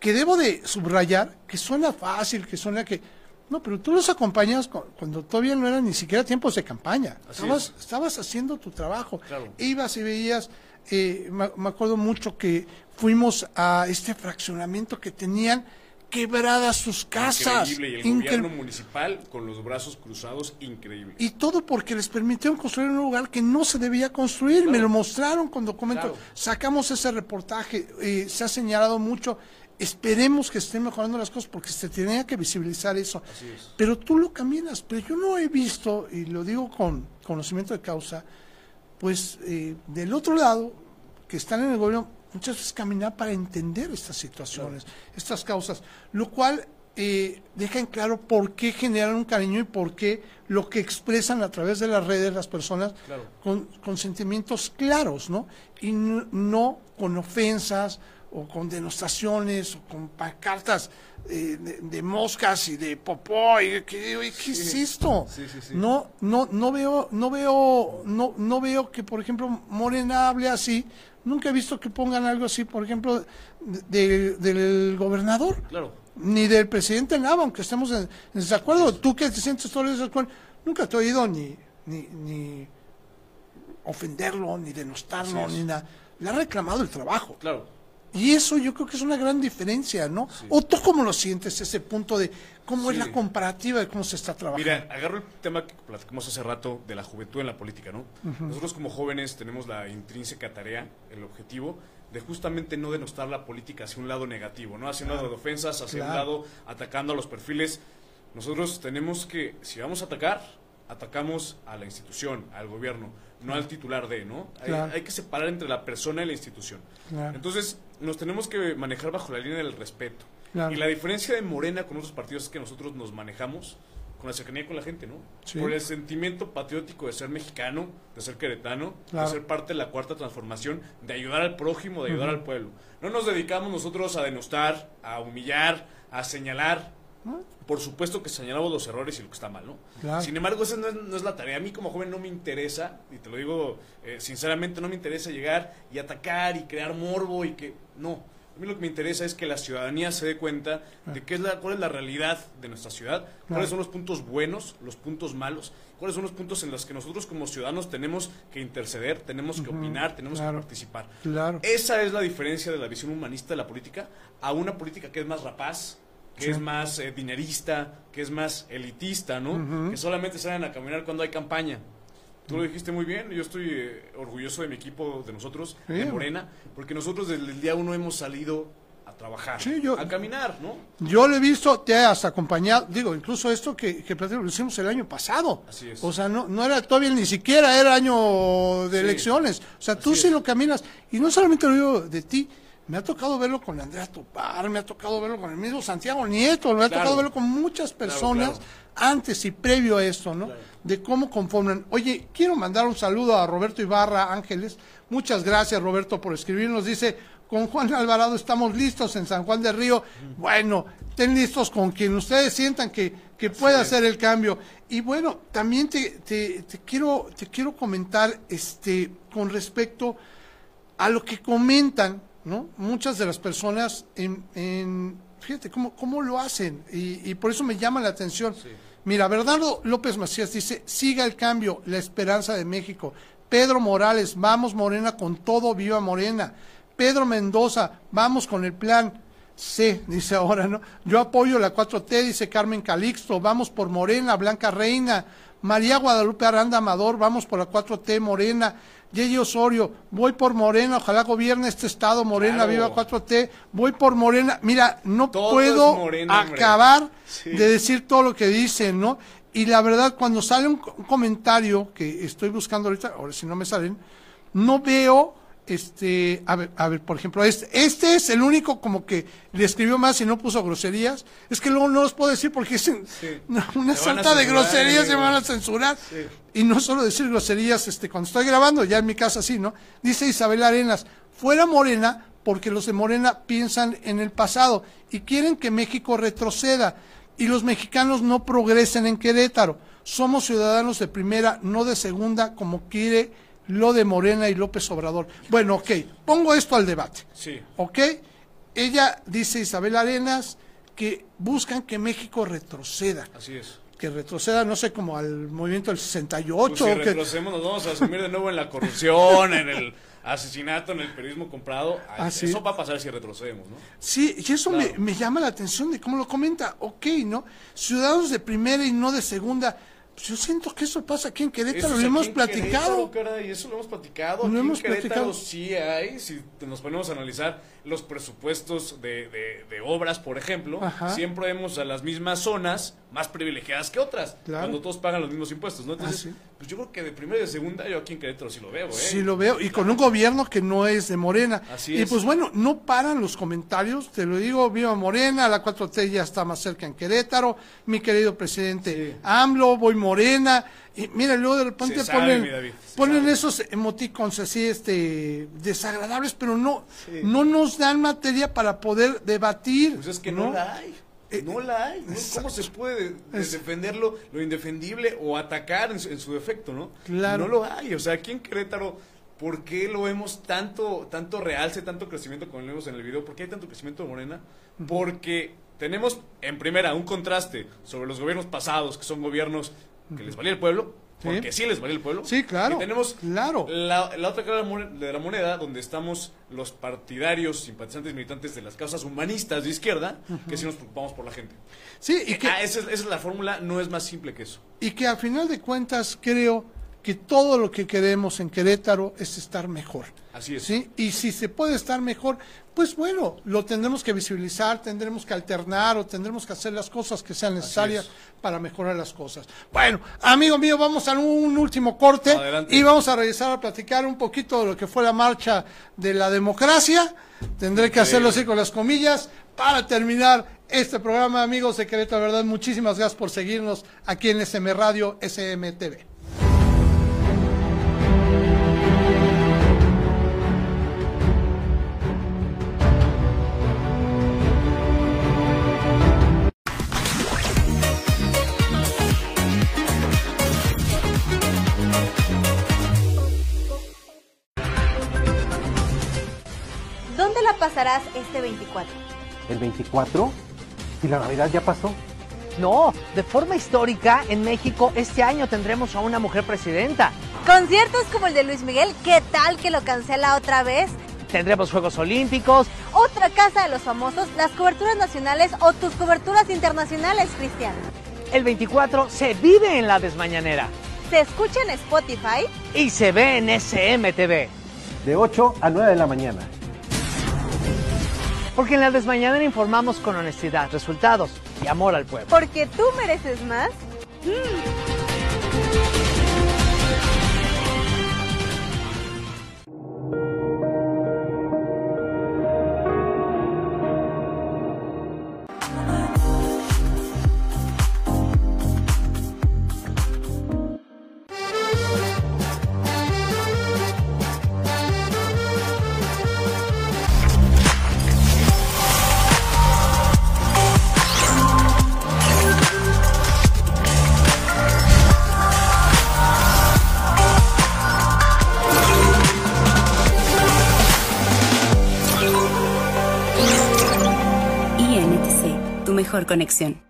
que debo de subrayar, que suena fácil, que suena que... No, pero tú los acompañas cu- cuando todavía no eran ni siquiera tiempos de campaña. Estabas, es. estabas haciendo tu trabajo. Claro. Ibas y veías, eh, me, me acuerdo mucho que fuimos a este fraccionamiento que tenían quebradas sus casas. Increíble. Y el Incre- gobierno municipal con los brazos cruzados, increíble. y todo porque les permitieron construir un lugar que no se debía construir. Me lo mostraron con documentos. Claro. Sacamos ese reportaje. eh, se ha señalado mucho. Esperemos que estén mejorando las cosas porque se tenía que visibilizar eso. Es. Pero tú lo caminas. Pero yo no he visto, y lo digo con conocimiento de causa, pues eh, del otro lado, que están en el gobierno, muchas veces caminar para entender estas situaciones, estas causas, lo cual eh, deja en claro por qué generan un cariño y por qué lo que expresan a través de las redes las personas Claro. con, con sentimientos claros, ¿no? Y no con ofensas o con denostaciones o con pancartas eh, de, de moscas y de popó y ¿qué es esto? Sí, sí, sí. No, no, no veo, no veo, no, no veo que, por ejemplo, Morena hable así. Nunca he visto que pongan algo así, por ejemplo, de- del gobernador Claro. ni del presidente Nava, aunque estemos en, en desacuerdo. Tú que te sientes todo en desacuerdo, nunca te he oído ni, ni, ni ofenderlo, ni denostarlo, ni nada. Le ha reclamado el trabajo. Claro. Y eso yo creo que es una gran diferencia, ¿no? ¿O tú cómo lo sientes, ese punto de cómo es Sí. la comparativa de cómo se está trabajando? Mira, agarro el tema que platicamos hace rato de la juventud en la política, ¿no? Nosotros como jóvenes tenemos la intrínseca tarea, el objetivo de justamente no denostar la política hacia un lado negativo, ¿no? Hacia un lado de ofensas, hacia un lado atacando a los perfiles. Nosotros tenemos que, si vamos a atacar, atacamos a la institución, al gobierno, no al titular de, ¿no? Hay-. Hay, que separar entre la persona y la institución. Claro. Entonces, nos tenemos que manejar bajo la línea del respeto. Claro. Y la diferencia de Morena con otros partidos es que nosotros nos manejamos con la cercanía con la gente, ¿no? Sí. Por el sentimiento patriótico de ser mexicano, de ser queretano, Claro. de ser parte de la cuarta transformación, de ayudar al prójimo, de ayudar al pueblo. No nos dedicamos nosotros a denostar, a humillar, a señalar. Por supuesto que señalamos los errores y lo que está mal, ¿no? Claro. Sin embargo, esa no es, no es la tarea. A mí como joven no me interesa, y te lo digo eh, sinceramente, no me interesa llegar y atacar y crear morbo y que... No, a mí lo que me interesa es que la ciudadanía se dé cuenta de qué es la, cuál es la realidad de nuestra ciudad, cuáles son los puntos buenos, los puntos malos, cuáles son los puntos en los que nosotros como ciudadanos tenemos que interceder, tenemos que opinar, tenemos claro. que participar. Claro. Esa es la diferencia de la visión humanista de la política a una política que es más rapaz, que Sí. es más eh, dinerista, que es más elitista, ¿no? Que solamente salen a caminar cuando hay campaña. Tú lo dijiste muy bien, yo estoy eh, orgulloso de mi equipo, de nosotros, de Sí. Morena, porque nosotros desde el día uno hemos salido a trabajar, Sí, yo- a caminar, ¿no? Yo lo he visto, te has acompañado, digo, incluso esto que, que lo hicimos el año pasado. Así es. O sea, no, no era todavía ni siquiera era año de Sí. elecciones. O sea, tú Así sí es. lo caminas. Y no solamente lo digo de ti, me ha tocado verlo con Andrea Topar, me ha tocado verlo con el mismo Santiago Nieto, me ha Claro. tocado verlo con muchas personas claro. antes y previo a esto, ¿no? De cómo conforman. Oye, quiero mandar un saludo a Roberto Ibarra Ángeles. Muchas gracias, Roberto, por escribirnos. Dice, con Juan Alvarado estamos listos en San Juan del Río. Bueno, estén listos con quien ustedes sientan que, que pueda hacer el cambio. Y bueno, también te, te, te quiero, te quiero comentar este, con respecto a lo que comentan, ¿no? Muchas de las personas en, en- fíjate cómo, cómo lo hacen y, y por eso me llama la atención. Mira, Bernardo López Macías dice, siga el cambio, la esperanza de México. Pedro Morales, vamos Morena con todo, viva Morena. Pedro Mendoza, vamos con el plan C, dice ahora, ¿no? Yo apoyo la 4T, dice Carmen Calixto, vamos por Morena, Blanca Reina. María Guadalupe Aranda Amador, vamos por la 4T Morena. Yeye Osorio, voy por Morena, ojalá gobierne este estado, Morena, Claro. viva 4T, voy por Morena. Mira, no Todo puedo Morena, acabar Sí. de decir todo lo que dicen, ¿no? Y la verdad, cuando sale un, un comentario que estoy buscando ahorita, ahora si no me salen, no veo, este, a ver, a ver, por ejemplo, este, este es el único como que le escribió más y no puso groserías. Es que luego no los puedo decir porque es Sí. [laughs] una, salta de groserías, se van a censurar. Y no solo decir groserías, este, cuando estoy grabando, ya en mi casa sí, ¿no? Dice Isabel Arenas, fuera Morena porque los de Morena piensan en el pasado y quieren que México retroceda y los mexicanos no progresen en Querétaro. Somos ciudadanos de primera, no de segunda, como quiere lo de Morena y López Obrador. Bueno, ok, pongo esto al debate. Sí. ¿Ok? ella dice Isabel Arenas que buscan que México retroceda. Así es. Que retroceda, no sé, como al movimiento del 68. Pues si que- retrocedemos, nos vamos a asumir de nuevo en la corrupción, en el asesinato, en el periodismo comprado. Ah, sí. Eso va a pasar si retrocedemos, ¿no? Sí, y eso me, me llama la atención de cómo lo comenta. Ok, ¿no? Ciudadanos de primera y no de segunda. Pues yo siento que eso pasa aquí en Querétaro, lo hemos platicado. Querétaro, caray, eso lo hemos platicado. Lo Aquí hemos en Querétaro platicado. sí hay, si nos ponemos a analizar los presupuestos de, de- de obras, por ejemplo, Ajá. siempre vemos a las mismas zonas más privilegiadas que otras, Claro. cuando todos pagan los mismos impuestos, ¿no? Entonces, Ah, sí. Pues yo creo que de primera y de segunda, yo aquí en Querétaro sí lo veo, ¿eh? Sí, lo veo. Y con un gobierno que no es de Morena. Así y es. pues bueno, no paran los comentarios. Te lo digo, viva Morena, la 4T ya está más cerca en Querétaro. Mi querido presidente Sí. AMLO, voy Morena. Y mira, luego de repente sabe, ponen, David, ponen sabe. esos emoticons así, este, desagradables, pero no, no nos dan materia para poder debatir. Pues es que no, la hay. Eh, No la hay. ¿no? ¿Cómo se puede de- Es- defender lo, indefendible o atacar en su, en su defecto, no? Claro. No lo hay. O sea, aquí en Querétaro, ¿por qué lo vemos tanto, tanto realce, tanto crecimiento como lo vemos en el video? ¿Por qué hay tanto crecimiento de Morena? Porque tenemos, en primera, un contraste sobre los gobiernos pasados, que son gobiernos que les valía el pueblo. Porque sí les valía el pueblo. Sí, claro, Y tenemos claro. la, la otra cara de la moneda, donde estamos los partidarios, simpatizantes, militantes de las causas humanistas de izquierda, que sí nos preocupamos por la gente. Sí, y que, Ah, esa, es, esa es la fórmula, no es más simple que eso. y que a final de cuentas creo que todo lo que queremos en Querétaro es estar mejor. Así es. ¿sí? Y si se puede estar mejor, pues bueno, lo tendremos que visibilizar, tendremos que alternar o tendremos que hacer las cosas que sean necesarias es. para mejorar las cosas. Bueno, amigo mío, vamos a un último corte Adelante. y vamos a regresar a platicar un poquito de lo que fue la marcha de la democracia. Tendré que hacerlo así con las comillas para terminar este programa, amigos de Querétaro, ¿verdad? Muchísimas gracias por seguirnos aquí en SM Radio, SMTV. Pasarás este 24? ¿El 24? ¿Y la Navidad ya pasó? No, de forma histórica, en México este año tendremos a una mujer presidenta. Conciertos como el de Luis Miguel, ¿qué tal que lo cancela otra vez? Tendremos Juegos Olímpicos. Otra casa de los famosos, las coberturas nacionales o tus coberturas internacionales, Cristian. El 24 se vive en la desmañanera Se escucha en Spotify, y se ve en SMTV. De 8 a 9 de la mañana. Porque en la desmañanera informamos con honestidad, resultados y amor al pueblo. porque tú mereces más. Mejor conexión.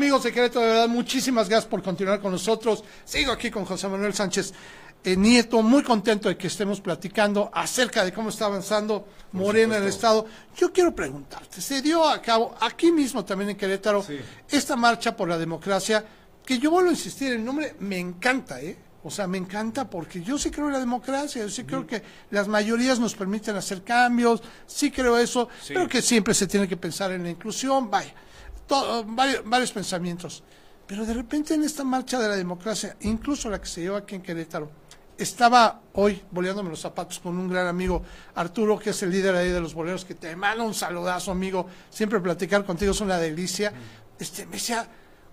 Amigos de Querétaro, de verdad, muchísimas gracias por continuar con nosotros. Sigo aquí con José Manuel Sánchez eh, Nieto, muy contento de que estemos platicando acerca de cómo está avanzando Morena en el Estado. Yo quiero preguntarte, se dio a cabo aquí mismo también en Querétaro Sí. esta marcha por la democracia, que yo vuelvo a insistir, el nombre me encanta, ¿eh? O sea, me encanta porque yo sí creo en la democracia, yo sí creo que las mayorías nos permiten hacer cambios, sí creo eso, Sí. creo que siempre se tiene que pensar en la inclusión, vaya, todo- varios, varios pensamientos. Pero de repente en esta marcha de la democracia, incluso la que se llevó aquí en Querétaro, estaba hoy boleándome los zapatos con un gran amigo, Arturo, que es el líder ahí de los boleros, que te manda un saludazo, amigo. Siempre platicar contigo es una delicia. Este, me decía,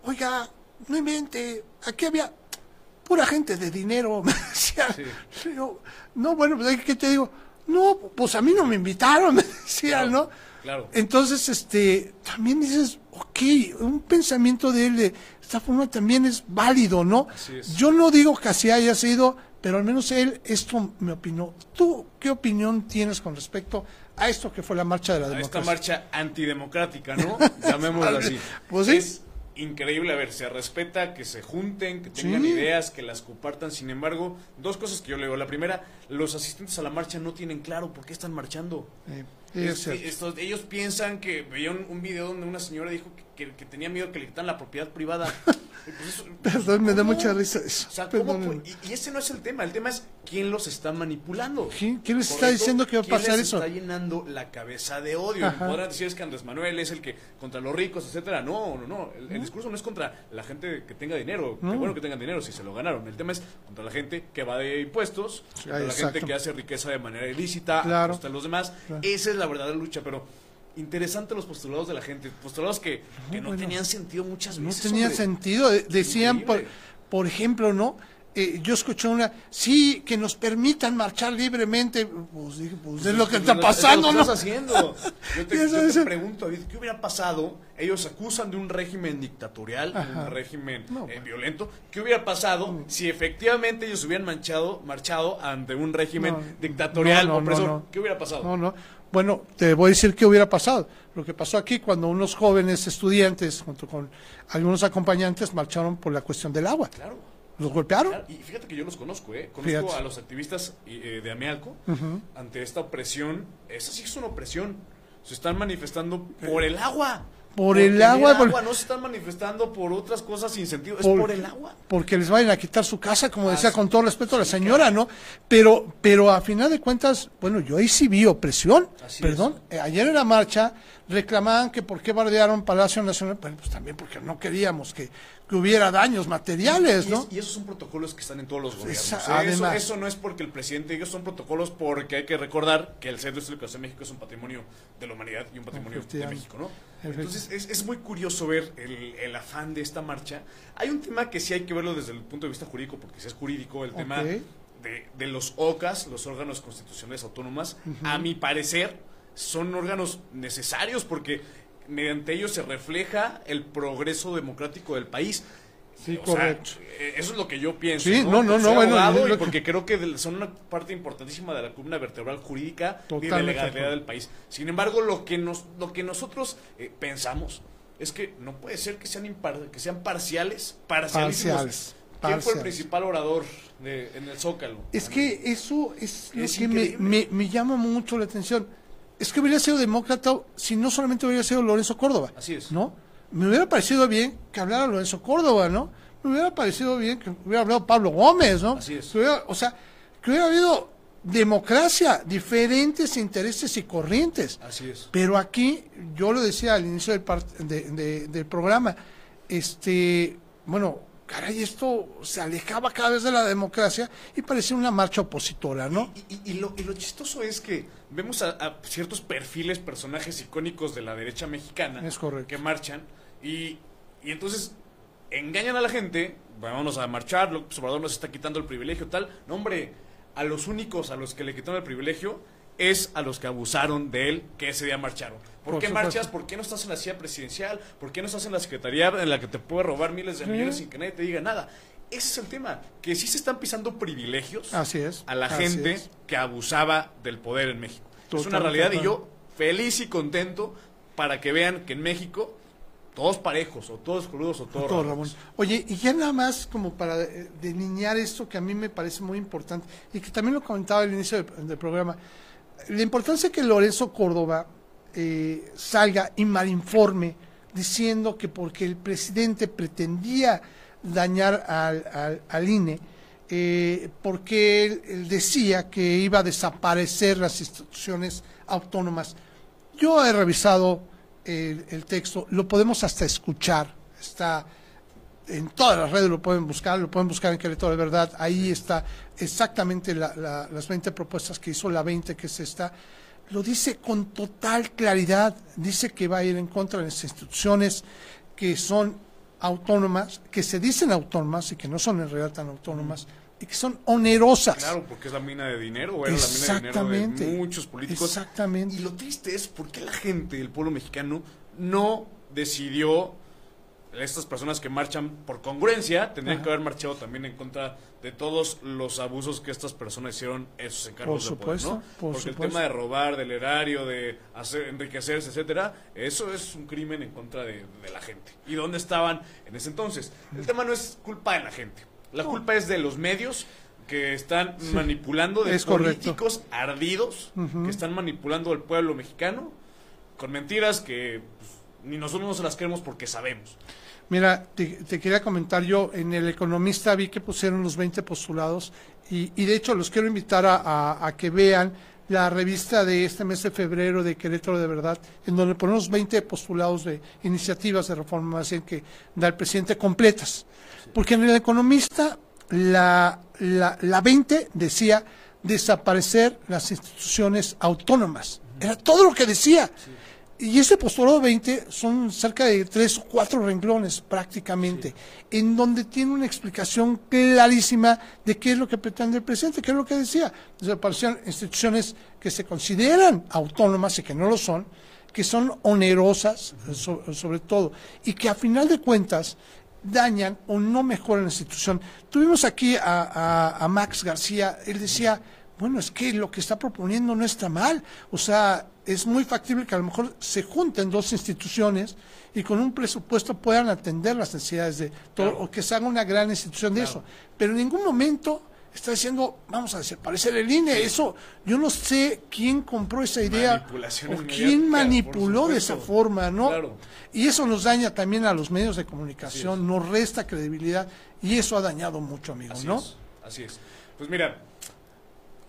oiga, no invente, aquí había pura gente de dinero, [laughs] me decían. Yo, no, bueno, pues, ¿qué te digo? No, pues a mí no me invitaron, [laughs] me decían, ¿no? Claro. Entonces, este, también dices, ok, un pensamiento de él de esta forma también es válido, ¿no? Así es. Yo no digo que así haya sido, pero al menos él esto me opinó. ¿Tú qué opinión tienes con respecto a esto que fue la marcha de la a esta democracia? marcha antidemocrática, ¿no? [laughs] Llamémoslo así. Pues sí. Es increíble, a ver, se respeta que se junten, que tengan Sí. ideas, que las compartan. Sin embargo, dos cosas que yo le digo. La primera, los asistentes a la marcha no tienen claro por qué están marchando. Eh, es estos- ellos piensan que veían un video donde una señora dijo que, que- que tenía miedo que le quitaran la propiedad privada. [laughs] Y pues eso- Perdón, me da mucha risa eso. O sea, ¿cómo Perdónenme. pu- y, y ese no es el tema, el tema es quién los está manipulando. ¿Quién- quién les está diciendo que va a ¿Quién pasar les eso? está llenando la cabeza de odio. Podrán decir es que Andrés Manuel es el que contra los ricos, etcétera. No, no, no. El, el discurso no es contra la gente que tenga dinero. Qué No. bueno que tengan dinero si se lo ganaron. El tema es contra la gente que va de impuestos, contra la exacto. gente que hace riqueza de manera ilícita, Claro. a costa de los demás. Claro. Esa es la verdadera lucha, pero interesante los postulados de la gente, postulados que, que no bueno. tenían sentido muchas No veces. tenía hombre. sentido. De- Decían, por, por ejemplo, ¿no? Eh, yo escuché una, sí, que nos permitan marchar libremente. Pues dije, pues es lo que está Es pasando, ¿no? estás haciendo. [laughs] Yo te, yo pregunto, David, ¿qué hubiera pasado? Ellos acusan de un régimen dictatorial, Ajá. un régimen No, eh, bueno. violento. ¿Qué hubiera pasado si efectivamente ellos hubieran manchado, marchado ante un régimen No, dictatorial opresor? ¿Qué hubiera pasado? No, no. Bueno, te voy a decir qué hubiera pasado. Lo que pasó aquí cuando unos jóvenes estudiantes, junto con algunos acompañantes, marcharon por la cuestión del agua. Claro. Los golpearon. Y fíjate que yo los conozco, ¿eh? Conozco Fíjate. a los activistas eh, de Amealco ante esta opresión. Esa sí es una opresión. Se están manifestando por el agua. Por el agua, por- No se están manifestando por otras cosas sin sentido. Es Por- el agua. porque les vayan a quitar su casa, como decía Así- con todo respeto a la señora, ¿no? Pero, pero a final de cuentas, bueno, yo ahí sí vi opresión. Así Perdón, eh, ayer en la marcha reclamaban que por qué bardearon Palacio Nacional, bueno, pues también porque no queríamos que, que hubiera daños materiales, Y, ¿no? y esos son protocolos que están en todos los gobiernos. Esa- ¿eh? Eso- además. eso, no es porque el presidente diga, son protocolos porque hay que recordar que el Centro Histórico de México es un patrimonio de la humanidad y un patrimonio de. México, ¿no? Entonces es, es muy curioso ver el, el afán de esta marcha. Hay un tema que sí hay que verlo desde el punto de vista jurídico, porque si es jurídico, el tema de, de los OCAS, los órganos constitucionales autónomas, a mi parecer, son órganos necesarios porque mediante ellos se refleja el progreso democrático del país. Sí, O sea, correcto. eh, eso es lo que yo pienso. Sí, no, no, no, bueno, lo y que- porque creo que son una parte importantísima de la columna vertebral jurídica y de la legalidad del país. Sin embargo, lo que nos, lo que nosotros eh, pensamos es que no puede ser que sean impar- que sean parciales, parcialísimos. Parciales, ¿Quién fue el principal orador de, en el Zócalo? Es que eso es lo que me, increíble. me- me llama mucho la atención. Es que hubiera sido demócrata si no solamente hubiera sido Lorenzo Córdoba. Así es. ¿No? Me hubiera parecido bien que hablara Lorenzo Córdoba, ¿no? Me hubiera parecido bien que hubiera hablado Pablo Gómez, ¿no? Así es. Hubiera- o sea, que hubiera habido democracia, diferentes intereses y corrientes. Así es. Pero aquí, yo lo decía al inicio del, de- de- del programa, este, bueno, caray, esto se alejaba cada vez de la democracia y parecía una marcha opositora, ¿no? Y, y- y lo, y lo chistoso es que vemos a, a ciertos perfiles, personajes icónicos de la derecha mexicana Es que marchan y, y entonces engañan a la gente, vámonos a marchar, López Obrador nos está quitando el privilegio, tal. No, hombre, a los únicos a los que le quitaron el privilegio es a los que abusaron de él que ese día marcharon. ¿Por, Por qué supuesto. marchas? ¿Por qué no estás en la silla presidencial? ¿Por qué no estás en la secretaría en la que te puede robar miles de millones sin que nadie te diga nada? Ese es el tema, que sí se están pisando privilegios Así es, a la gente es. que abusaba del poder en México. es una realidad y yo feliz y contento para que vean que en México todos parejos, o todos crudos, o todos Todo. Ramón. Oye, y ya nada más como para delinear esto que a mí me parece muy importante y que también lo comentaba al inicio del, del programa, la importancia que Lorenzo Córdoba eh, salga y malinforme diciendo que porque el presidente pretendía dañar al, al- INE, eh, porque él, decía que iba a desaparecer las instituciones autónomas. Yo he revisado el texto, lo podemos hasta escuchar, está en todas las redes, lo pueden buscar, lo pueden buscar en Querétaro de Verdad, ahí está exactamente la- la- las 20 propuestas que hizo la 20, que es esta, lo dice con total claridad, dice que va a ir en contra de las instituciones que son autónomas, que se dicen autónomas y que no son en realidad tan autónomas, y que son onerosas. Claro, porque es la mina de dinero, era la mina de dinero Exactamente. de muchos políticos. Exactamente. Y lo triste es por qué la gente, el pueblo mexicano, no decidió, estas personas que marchan por congruencia, tendrían Ajá. que haber marchado también en contra de todos los abusos que estas personas hicieron en sus encargos Por de poder, supuesto, ¿no? por Porque supuesto. el tema de robar del erario, de hacer, enriquecerse, etcétera, eso es un crimen en contra de, de la gente. ¿Y dónde estaban en ese entonces? El tema no es culpa de la gente. La culpa es de los medios que están manipulando, de es correcto. políticos ardidos, que están manipulando al pueblo mexicano con mentiras que pues, ni nosotros no se las creemos porque sabemos. Mira, te, te quería comentar yo, en El Economista vi que pusieron los 20 postulados y, y de hecho los quiero invitar a, a- a que vean la revista de este mes de febrero de Querétaro de Verdad, en donde ponemos 20 postulados de iniciativas de reforma más bien que da el presidente completas. Porque en El Economista la, la, la 20 decía desaparecer las instituciones autónomas. Era todo lo que decía. Y ese postulado 20 son cerca de tres o cuatro renglones prácticamente, en donde tiene una explicación clarísima de qué es lo que pretende el presidente, qué es lo que decía. Desaparecieron instituciones que se consideran autónomas y que no lo son, que son onerosas eh, so- sobre todo, y que a final de cuentas dañan o no mejoran la institución. Tuvimos aquí a, a- a Max García, él decía, bueno, es que lo que está proponiendo no está mal, o sea, es muy factible que a lo mejor se junten dos instituciones y con un presupuesto puedan atender las necesidades de todo, o que se haga una gran institución de eso. Pero en ningún momento está diciendo, vamos a desaparecer el INE, eso, yo no sé quién compró esa idea o quién manipuló de esa forma, ¿no? Claro. Y eso nos daña también a los medios de comunicación, nos resta credibilidad y eso ha dañado mucho, amigos, Así ¿no? es, así es. Pues mira,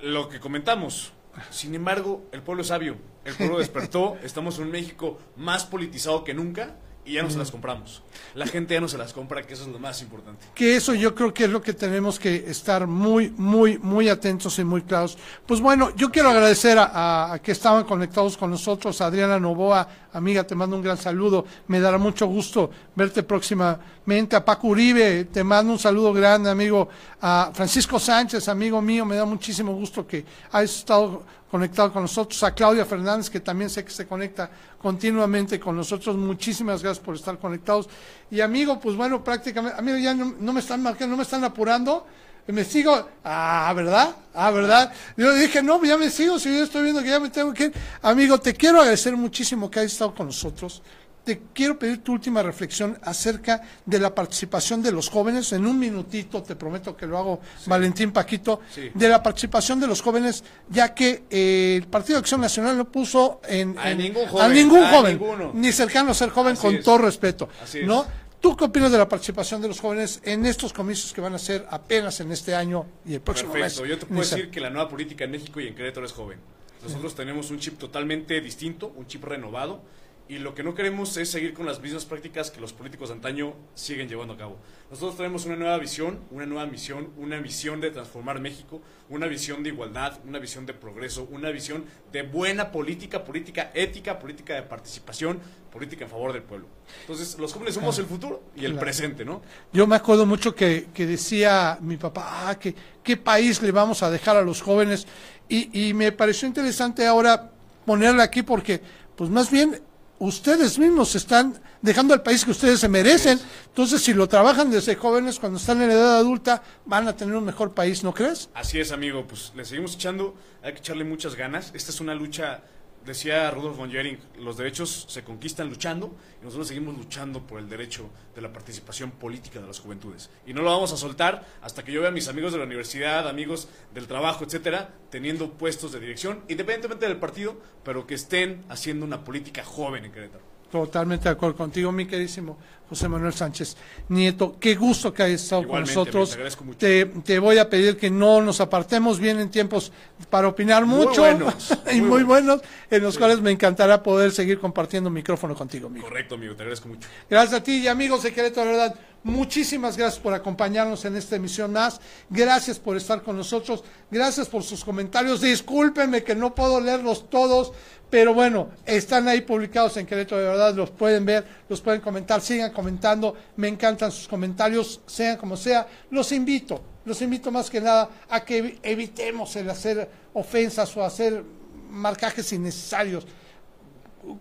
lo que comentamos. Sin embargo, el pueblo es sabio, el pueblo despertó, estamos en un México más politizado que nunca y ya no se las compramos. La gente ya no se las compra, que eso es lo más importante. Que eso yo creo que es lo que tenemos que estar muy, muy, muy atentos y muy claros. Pues bueno, yo quiero agradecer a, a- a que estaban conectados con nosotros, a Adriana Novoa, amiga, te mando un gran saludo, me dará mucho gusto verte próximamente, a Paco Uribe, te mando un saludo grande, amigo, a Francisco Sánchez, amigo mío, me da muchísimo gusto que hayas estado conectado con nosotros, a Claudia Fernández, que también sé que se conecta continuamente con nosotros, muchísimas gracias por estar conectados. Y amigo, pues bueno, prácticamente, amigo, ya no, me están marcando, no me están apurando, me sigo, ah, ¿verdad? Ah, ¿verdad? Yo dije, no, ya me sigo, si yo estoy viendo que ya me tengo que ir. Amigo, te quiero agradecer muchísimo que hayas estado con nosotros. Te quiero pedir tu última reflexión acerca de la participación de los jóvenes. En un minutito, te prometo que lo hago, Valentín Paquito, Sí. de la participación de los jóvenes, ya que eh, el Partido de Acción Nacional no puso en, A en- ningún a joven, ningún a joven, ninguno. ni cercano a ser joven, Así con es. todo respeto. Así es. ¿no? ¿Tú qué opinas de la participación de los jóvenes en estos comicios que van a ser apenas en este año y el próximo Perfecto, mes? yo te puedo Iniciar? decir que la nueva política en México y en Querétaro es joven. Nosotros tenemos un chip totalmente distinto, un chip renovado, y lo que no queremos es seguir con las mismas prácticas que los políticos de antaño siguen llevando a cabo. Nosotros tenemos una nueva visión, una nueva misión, una visión de transformar México, una visión de igualdad, una visión de progreso, una visión de buena política, política ética, política de participación, política en favor del pueblo. Entonces, los jóvenes somos el futuro y el Claro. presente, ¿no? Yo me acuerdo mucho que, que decía mi papá, ah, que, ¿qué país le vamos a dejar a los jóvenes? Y, y me pareció interesante ahora ponerle aquí porque, pues más bien, ustedes mismos están dejando al país que ustedes se merecen. Entonces, si lo trabajan desde jóvenes, cuando están en la edad adulta, van a tener un mejor país, ¿no crees? Así es, amigo, pues le seguimos echando, hay que echarle muchas ganas. Esta es una lucha, decía Rudolf von Jering, los derechos se conquistan luchando y nosotros seguimos luchando por el derecho de la participación política de las juventudes. Y no lo vamos a soltar hasta que yo vea a mis amigos de la universidad, amigos del trabajo, etcétera, teniendo puestos de dirección, independientemente del partido, pero que estén haciendo una política joven en Querétaro. Totalmente de acuerdo contigo, mi queridísimo José Manuel Sánchez Nieto. Qué gusto que hayas estado Igualmente, con nosotros. te agradezco mucho. Te, te voy a pedir que no nos apartemos bien en tiempos para opinar Muy mucho buenos, [laughs] y muy muy buenos, en los cuales me encantará poder seguir compartiendo micrófono contigo, amigo. Correcto, amigo, te agradezco mucho. Gracias a ti y amigos de Querétaro, de verdad. Muchísimas gracias por acompañarnos en esta emisión más. Gracias por estar con nosotros. Gracias por sus comentarios. Discúlpenme que no puedo leerlos todos, pero bueno, están ahí publicados en Querétaro de verdad. Los pueden ver, los pueden comentar. Sigan comentando. Me encantan sus comentarios, sean como sea. Los invito, los invito más que nada a que evitemos el hacer ofensas o hacer marcajes innecesarios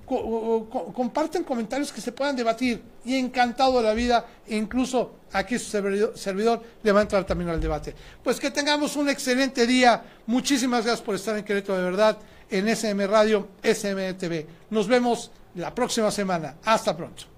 co co comparten comentarios que se puedan debatir y encantado de la vida, e incluso aquí su servidor, le va a entrar también al debate. Pues que tengamos un excelente día. Muchísimas gracias por estar en Querétaro de verdad, en SM Radio, SM TV. Nos vemos la próxima semana. Hasta pronto.